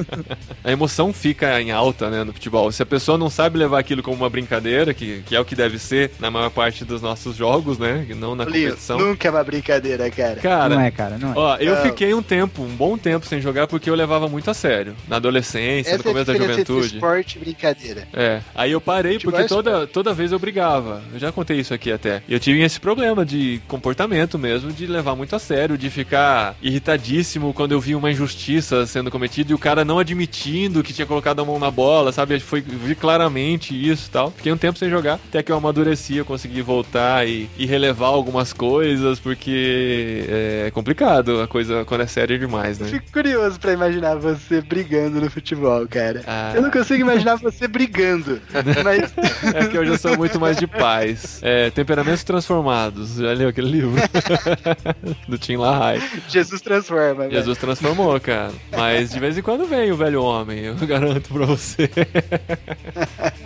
a emoção fica em alta, né, no futebol. Se a pessoa não sabe levar aquilo como uma brincadeira, que, que é o que deve ser na maior parte dos nossos jogos, né, e na Lio, competição. nunca é uma brincadeira, cara. Cara, Não é, cara, não é. Ó, eu Não. fiquei um tempo, um bom tempo sem jogar porque eu levava muito a sério. Na adolescência, Essa no é a começo da juventude. esporte e brincadeira. É, aí eu parei Futebol porque é toda, toda vez eu brigava. Eu já contei isso aqui até. E eu tive esse problema de comportamento mesmo, de levar muito a sério, de ficar irritadíssimo quando eu vi uma injustiça sendo cometida e o cara não admitindo que tinha colocado a mão na bola, sabe? Foi, vi claramente isso e tal. Fiquei um tempo sem jogar, até que eu amadureci, eu consegui voltar e, e relevar algumas coisas, porque é complicado a coisa quando é séria demais, Eu né? fico curioso pra imaginar você brigando no futebol, cara. Ah. Eu não consigo imaginar você brigando. Mas É hoje eu sou muito mais de paz. É, Temperamentos Transformados. Já leu aquele livro? Do Tim LaHaye. Jesus transforma, velho. Jesus transformou, cara. Mas de vez em quando vem o velho homem, eu garanto pra você.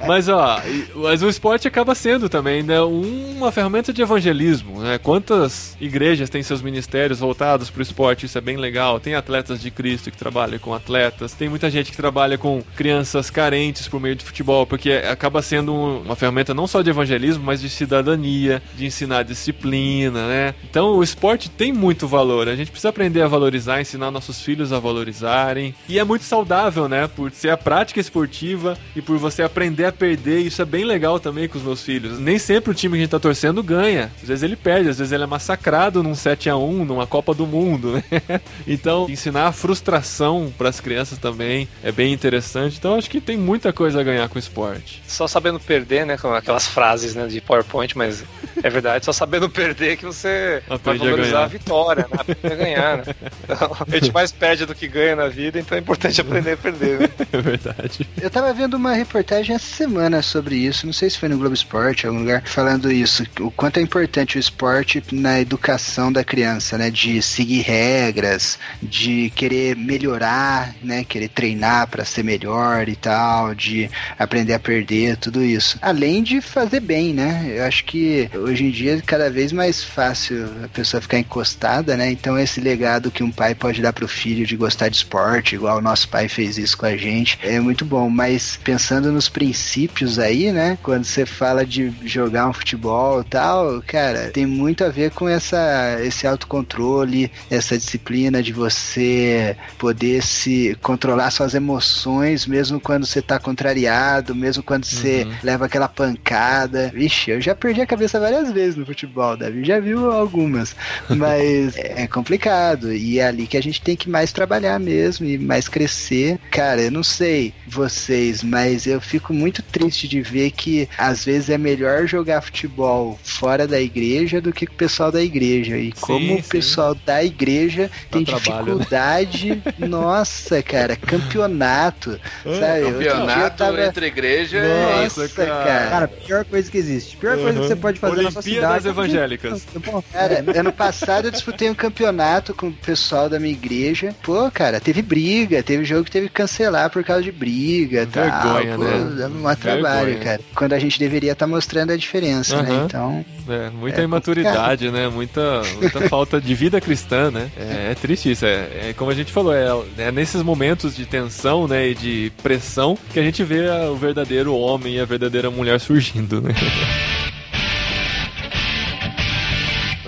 Mas ó, mas o esporte acaba sendo também, né, uma ferramenta de evangelismo, né? Quantas igrejas têm seus ministérios voltados pro esporte? Isso é bem legal. Tem atletas de Cristo que trabalham com atletas, tem muita gente que trabalha com crianças carentes por meio de futebol, porque acaba sendo um- uma ferramenta não só de evangelismo, mas de cidadania, de ensinar disciplina, né? Então o esporte tem muito valor. A gente precisa aprender a valorizar, ensinar nossos filhos a valorizarem. E é muito saudável, né? Por ser a prática esportiva e por você aprender a perder. Isso é bem legal também com os meus filhos. Nem sempre o time que a gente tá torcendo ganha. Às vezes ele perde, às vezes ele é massacrado num 7 a 1 numa Copa do Mundo, né? Então, ensinar a frustração para as crianças também é bem interessante. Então, acho que tem muita coisa a ganhar com o esporte. Só sabendo perder, né? Com aquelas frases né, de PowerPoint, mas é verdade, só sabendo perder que você vai Aprende a valorizar ganhar. a vitória, né? Aprende a ganhar, né? Então, a gente mais perde do que ganha na vida, então é importante aprender a perder, né? É verdade. Eu tava vendo uma reportagem essa semana sobre isso, não sei se foi no Globo Esporte, em algum lugar, falando isso, o quanto é importante o esporte na educação da criança, né? De seguir regras, de querer melhorar, né? Querer treinar pra ser melhor e tal, de aprender a perder, tudo isso. Além de fazer bem, né? Eu acho que hoje em dia é cada vez mais fácil a pessoa ficar encostada, né? Então esse legado que um pai pode dar pro filho de gostar de esporte, igual o nosso pai fez isso com a gente, é muito bom. Mas pensando nos princípios aí, né? Quando você fala de jogar um futebol e tal, cara, tem muito a ver com essa, esse autocontrole, essa disciplina de você poder se controlar suas emoções, mesmo quando você tá contrariado, mesmo quando você leva aquela pancada. Vixe, eu já perdi a cabeça várias vezes no futebol, Davi já viu algumas, mas é complicado e é ali que a gente tem que mais trabalhar mesmo e mais crescer. Cara, eu não sei vocês, mas eu fico muito triste de ver que às vezes é melhor jogar futebol fora da igreja do que com o pessoal da igreja. E como o sim. pessoal da igreja tem trabalho, né? dificuldade, nossa, cara, campeonato, sabe? Campeonato tava- entre igreja é. Nossa, cara. Cara, pior coisa que existe. Pior coisa que você pode fazer na sua Olimpíadas cidade. evangélicas. Pô, Cara, ano passado eu disputei um campeonato com o pessoal da minha igreja. Pô, cara, teve briga, teve jogo que teve que cancelar por causa de briga e tal. Vergonha, Pô, né? dá um trabalho, Vergonha. cara. Quando a gente deveria estar mostrando a diferença, né? Aham. Então, É, muita É imaturidade, né? Muita, muita falta de vida cristã, né? É, é triste isso. É, é como a gente falou, é, é nesses momentos de tensão, né? E de pressão que a gente vê a- o verdadeiro homem e a verdadeira mulher surgindo, né?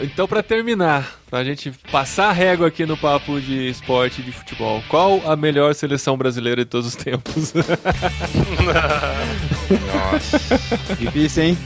Então, pra terminar, pra gente passar a régua aqui no papo de esporte e de futebol, qual a melhor seleção brasileira de todos os tempos? Difícil, hein?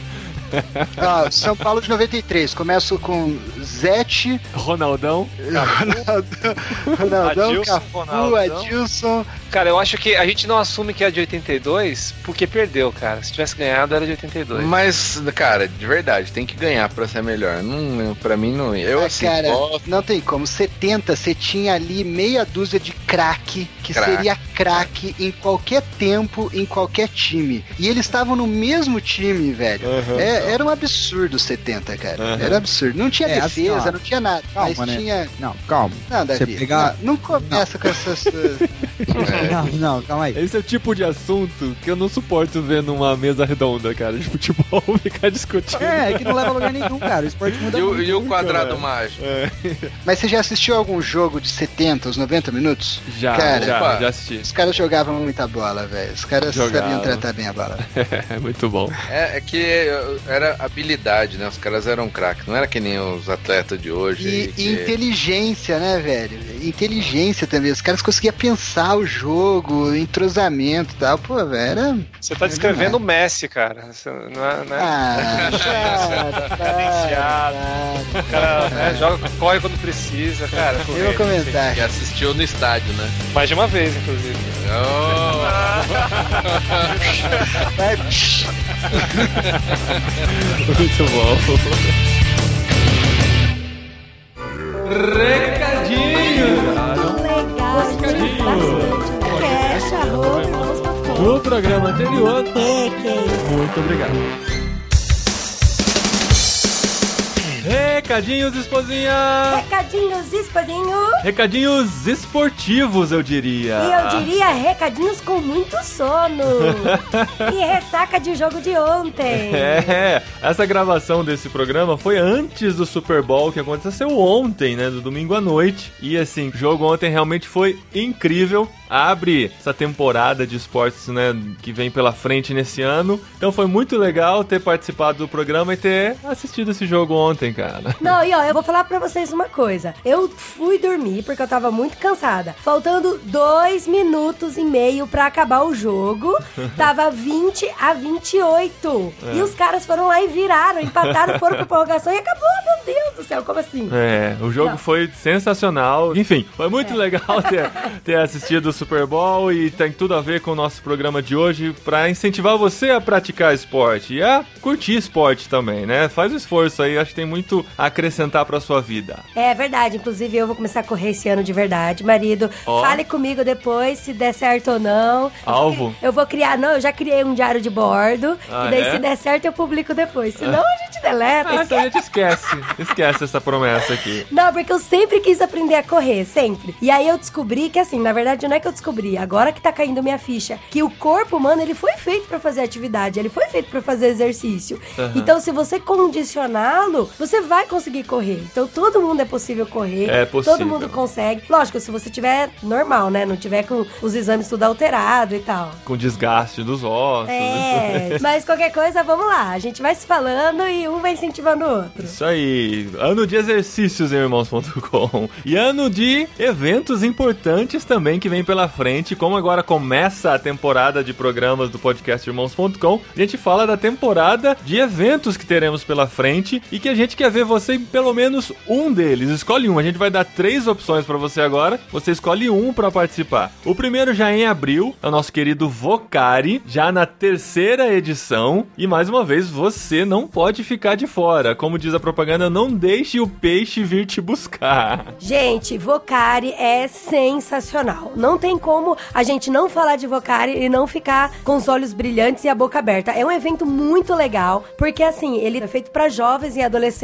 Ó, São Paulo de 93. Começo com Zete, Ronaldão? Ronaldão, Ronaldão Adilson, Cafu, Ronaldão. Adilson. Cara, eu acho que a gente não assume que é de 82 porque perdeu, cara. Se tivesse ganhado, era de 82. Mas, cara, de verdade, tem que ganhar pra ser melhor. Não, pra mim, não. Eu, Ah, assim, cara, gosto. não tem como. 70, você tinha ali meia dúzia de craque, que Craque. seria craque em qualquer tempo, em qualquer time. E eles estavam no mesmo time, velho. Aham. É, era um absurdo 70, cara. Aham. Era absurdo. Não tinha É, assim, defesa, ó, não tinha nada. calma, mas né? tinha. Não, calma. Não, Davi. Você pegar- Não, não começa com essas. suas- Não, não, calma aí. Esse é o tipo de assunto que eu não suporto ver numa mesa redonda, cara, de futebol, ficar discutindo. É, é que não leva a lugar nenhum, cara. O esporte muda E o, muito. e o quadrado cara. mágico? Mas você já assistiu algum jogo de 70, os 90 minutos? Já, Cara, já, opa. já assisti. Os caras jogavam muita bola, velho. Os caras Jogavam. sabiam tratar bem a bola. É muito bom. É, é que eh, era habilidade, né? Os caras eram craques, não era que nem os atletas de hoje. E, e que- inteligência, né, velho? Inteligência também. Os caras conseguiam pensar o jogo, entrosamento e tal. Pô, velho, era. Você tá descrevendo o Messi, cara. Você não é, não é- Ah, para, O cara né, joga, corre quando precisa, cara. Eu vou comentar. que assistiu no estádio, né? Mais de uma vez, inclusive. Oh, Vai, Muito bom. Recadinho! Legal, bastante. Cash, arroba. No programa anterior. É, que é isso. Muito obrigado. Recadinhos, esposinha! Recadinhos, espadinho. Recadinhos esportivos, eu diria. E eu diria recadinhos com muito sono. e ressaca de jogo de ontem. É, essa gravação desse programa foi antes do Super Bowl que aconteceu ontem, né, do domingo à noite. E assim, o jogo ontem realmente foi incrível. Abre essa temporada de esportes, né, que vem pela frente nesse ano. Então foi muito legal ter participado do programa e ter assistido esse jogo ontem, cara. Não, e ó, eu vou falar pra vocês uma coisa. Eu fui dormir porque eu tava muito cansada. Faltando dois minutos e meio pra acabar o jogo. Tava 20 a 28. E os caras foram lá e viraram, empataram, foram pra prorrogação e acabou. Meu Deus do céu, como assim? É, o jogo Não. foi sensacional. Enfim, foi muito legal ter, ter assistido o Super Bowl e tem tudo a ver com o nosso programa de hoje pra incentivar você a praticar esporte e a curtir esporte também, né? Faz o esforço aí, acho que tem muito a acrescentar pra sua vida. É verdade, inclusive eu vou começar a correr esse ano de verdade, marido. Ó. Fale comigo depois se der certo ou não. Alvo? Eu vou criar, não, eu já criei um diário de bordo. Ah, e daí é? se der certo eu publico depois. Senão a gente deleta. Ah, então a gente esquece. Esquece essa promessa aqui. Não, porque eu sempre quis aprender a correr, sempre. E aí eu descobri que, assim, na verdade não é que eu descobri, agora que tá caindo minha ficha, que o corpo humano, ele foi feito pra fazer atividade, ele foi feito pra fazer exercício. Então, se você condicioná-lo, você vai conseguir correr. Então, todo mundo é possível correr. É possível. Todo mundo consegue. Lógico, se você tiver normal, né? Não tiver com os exames tudo alterado e tal. Com desgaste dos ossos. É, mas qualquer coisa, vamos lá. A gente vai se falando e um vai incentivando o outro. Isso aí. Ano de exercícios em irmãos.com. E ano de eventos importantes também que vem pela frente. Como agora começa a temporada de programas do podcast irmãos.com, a gente fala da temporada de eventos que teremos pela frente e que a gente quer ver você em pelo menos um deles. Escolhe um. A gente vai dar três opções pra você agora. Você escolhe um pra participar. O primeiro já é em abril, é o nosso querido Vocari, já na terceira edição. E mais uma vez, você não pode ficar de fora. Como diz a propaganda, não deixe o peixe vir te buscar. Gente, Vocari é sensacional. Não tem como a gente não falar de Vocari e não ficar com os olhos brilhantes e a boca aberta. É um evento muito legal, porque assim, ele é feito para jovens e adolescentes,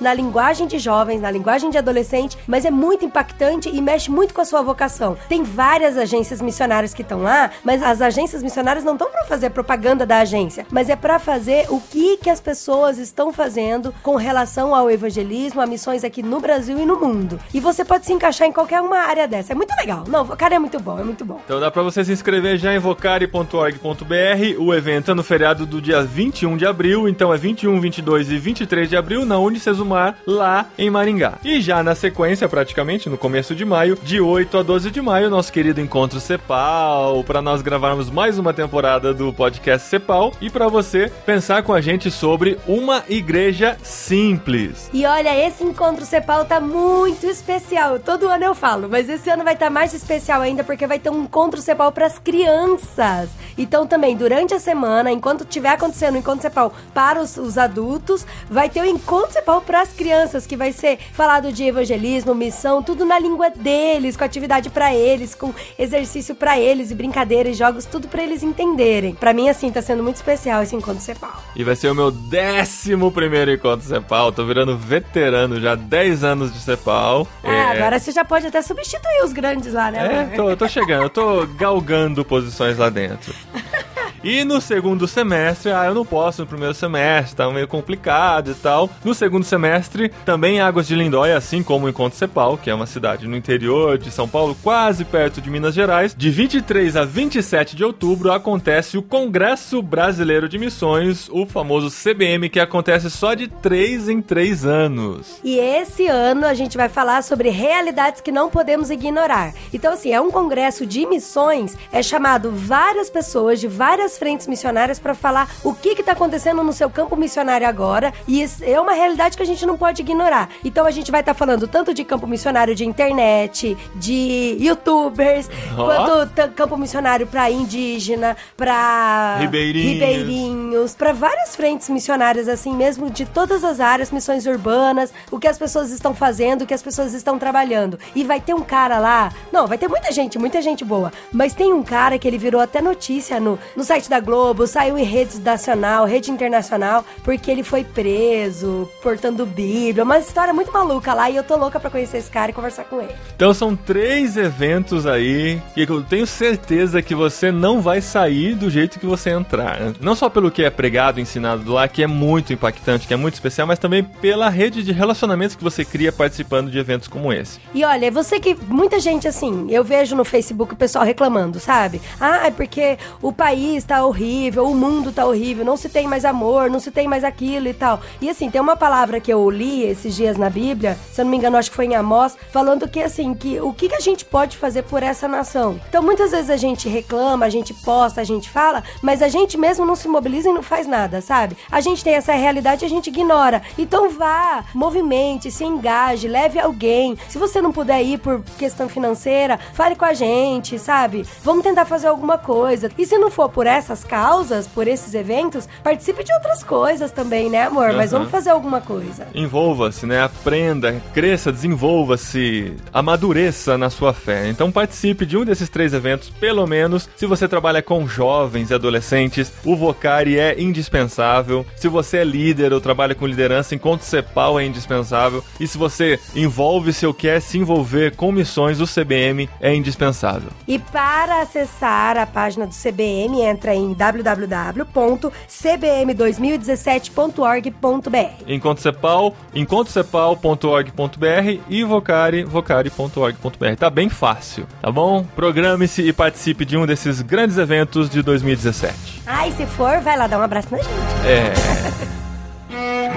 na linguagem de jovens, na linguagem de adolescente, mas é muito impactante e mexe muito com a sua vocação. Tem várias agências missionárias que estão lá, mas as agências missionárias não estão para fazer propaganda da agência, mas é para fazer o que que as pessoas estão fazendo com relação ao evangelismo, a missões aqui no Brasil e no mundo. E você pode se encaixar em qualquer uma área dessa. É muito legal. Não, cara, é muito bom, é muito bom. Então dá pra você se inscrever já em vocari.org.br. O evento é no feriado do dia 21 de abril, então é 21, 22 e 23 de abril na Unicesumar, lá em Maringá. E já na sequência, praticamente no começo de maio, de 8 a 12 de maio, nosso querido encontro Cepal, para nós gravarmos mais uma temporada do podcast Cepal e para você pensar com a gente sobre uma igreja simples. E olha, esse encontro Cepal tá muito especial. Todo ano eu falo, mas esse ano vai estar mais especial ainda porque vai ter um encontro Cepal para as crianças. Então também durante a semana, enquanto tiver acontecendo o encontro Cepal para os, os adultos, vai ter o encontro Cepal para as crianças, que vai ser falado de evangelismo, missão, tudo na língua deles, com atividade para eles, com exercício para eles e brincadeira e jogos, tudo para eles entenderem. Para mim assim tá sendo muito especial esse encontro Cepal. E vai ser o meu décimo primeiro encontro Cepal. Tô virando veterano já, 10 anos de Cepal. Ah, É, agora você já pode até substituir os grandes lá, né? É, tô, tô chegando, eu tô galgando posições lá dentro. E no segundo semestre, ah, eu não posso no primeiro semestre, tá meio complicado e tal. No segundo semestre, também Águas de Lindóia, assim como Encontro Cepal, que é uma cidade no interior de São Paulo, quase perto de Minas Gerais, de 23 a 27 de outubro acontece o Congresso Brasileiro de Missões, o famoso CBM, que acontece só de 3 em 3 anos. E esse ano a gente vai falar sobre realidades que não podemos ignorar. Então, assim, é um congresso de missões, é chamado várias pessoas de várias frentes missionárias para falar o que está acontecendo no seu campo missionário agora. E é uma realidade que a gente não pode ignorar. Então, a gente vai estar falando tanto de campo missionário de internet, de youtubers, Ó. quanto campo missionário para indígena, para Ribeirinhos. ribeirinhos, para várias frentes missionárias, assim mesmo, de todas as áreas, missões urbanas, o que as pessoas estão fazendo, o que as pessoas estão trabalhando. E vai ter um cara lá, não, vai ter muita gente, muita gente boa, mas tem um cara que ele virou até notícia no, no site da Globo, saiu em rede nacional, rede internacional, porque ele foi preso, portando Bíblia, uma história muito maluca lá, e eu tô louca pra conhecer esse cara e conversar com ele. Então são três eventos aí que eu tenho certeza que você não vai sair do jeito que você entrar. Não só pelo que é pregado, ensinado lá, que é muito impactante, que é muito especial, mas também pela rede de relacionamentos que você cria participando de eventos como esse. E olha, você que. Muita gente assim, eu vejo no Facebook o pessoal reclamando, sabe? Ah, é porque o país tá horrível, o mundo tá horrível, não se tem mais amor, não se tem mais aquilo e tal. E assim, tem uma palavra que eu li esses dias na Bíblia, se eu não me engano, acho que foi em Amós, falando que assim, que o que, a gente pode fazer por essa nação? Então muitas vezes a gente reclama, a gente posta, a gente fala, mas a gente mesmo não se mobiliza e não faz nada, sabe? A gente tem essa realidade e a gente ignora. Então vá, movimente, se engaje, leve alguém. Se você não puder ir por questão financeira, fale com a gente, sabe? Vamos tentar fazer alguma coisa. E se não for por essas causas, por esses eventos, participe de outras coisas também, né, amor? Mas Aham. vamos fazer alguma coisa. Envolva-se, né? Aprenda, cresça, desenvolva-se, amadureça na sua fé. Então participe de um desses três eventos, pelo menos. Se você trabalha com jovens e adolescentes, o Vocari é indispensável. Se você é líder ou trabalha com liderança, Encontro Cepal é indispensável. E se você envolve-se ou quer se envolver com missões, o CBM é indispensável. E para acessar a página do CBM, entra em www.cbm2017.org.br. Encontro Cepal, encontrocepal.org.br e Vocari, vocari.org.br. Tá bem fácil, tá bom? Programe-se e participe de um desses grandes eventos de 2017. Ah, e se for, vai lá dar um abraço na gente. É.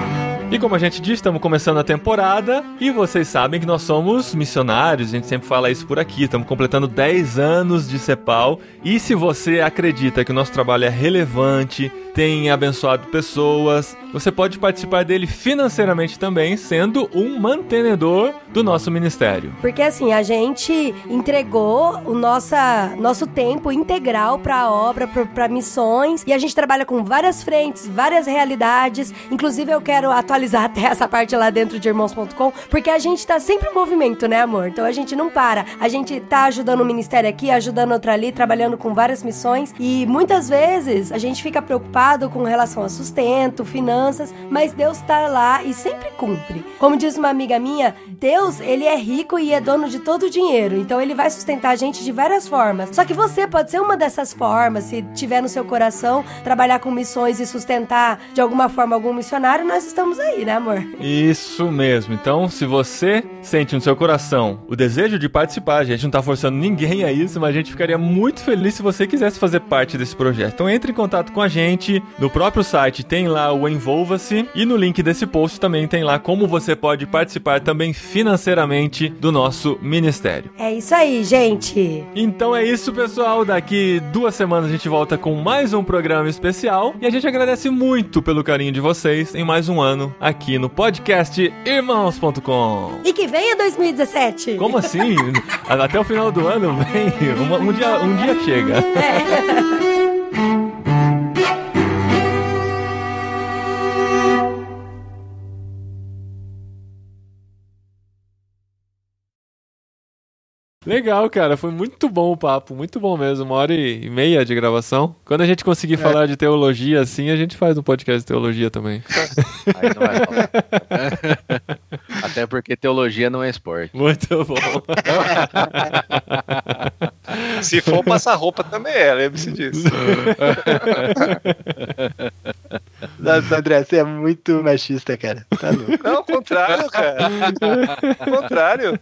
E como a gente disse, estamos começando a temporada e vocês sabem que nós somos missionários, a gente sempre fala isso por aqui. Estamos completando 10 anos de CEPAL e se você acredita que o nosso trabalho é relevante, tem abençoado pessoas, você pode participar dele financeiramente também, sendo um mantenedor do nosso ministério. Porque assim, a gente entregou o nossa, nosso tempo integral para a obra, para missões, e a gente trabalha com várias frentes, várias realidades. Inclusive, eu quero atualizar até essa parte lá dentro de irmãos.com, porque a gente tá sempre em movimento, né, amor? Então a gente não para. A gente tá ajudando o ministério aqui, ajudando outro ali, trabalhando com várias missões, e muitas vezes a gente fica preocupado com relação a sustento, finanças, mas Deus tá lá e sempre cumpre. Como diz uma amiga minha, Deus, ele é rico e é dono de todo o dinheiro, então ele vai sustentar a gente de várias formas. Só que você pode ser uma dessas formas, se tiver no seu coração trabalhar com missões e sustentar de alguma forma algum missionário, nós estamos aí, né, amor? Isso mesmo. Então, se você sente no seu coração o desejo de participar, a gente não tá forçando ninguém a isso, mas a gente ficaria muito feliz se você quisesse fazer parte desse projeto. Então, entre em contato com a gente. No próprio site tem lá o Envolva-se e no link desse post também tem lá como você pode participar também financeiramente do nosso ministério. É isso aí, gente. Então é isso, pessoal. Daqui duas semanas a gente volta com mais um programa especial. E a gente agradece muito pelo carinho de vocês em mais um ano aqui no podcast Irmãos.com. E que venha 2017. Como assim? Até o final do ano vem. Um, um dia, um dia chega. Legal, cara. Foi muito bom o papo. Muito bom mesmo. Uma hora e meia de gravação. Quando a gente conseguir falar de teologia assim, a gente faz um podcast de teologia também. Aí não vai rolar. Até porque teologia não é esporte. Muito bom. Se for passar roupa também é, lembre-se disso. Nossa, André, você é muito machista, cara. Tá louco. Não, ao contrário, cara. Ao contrário.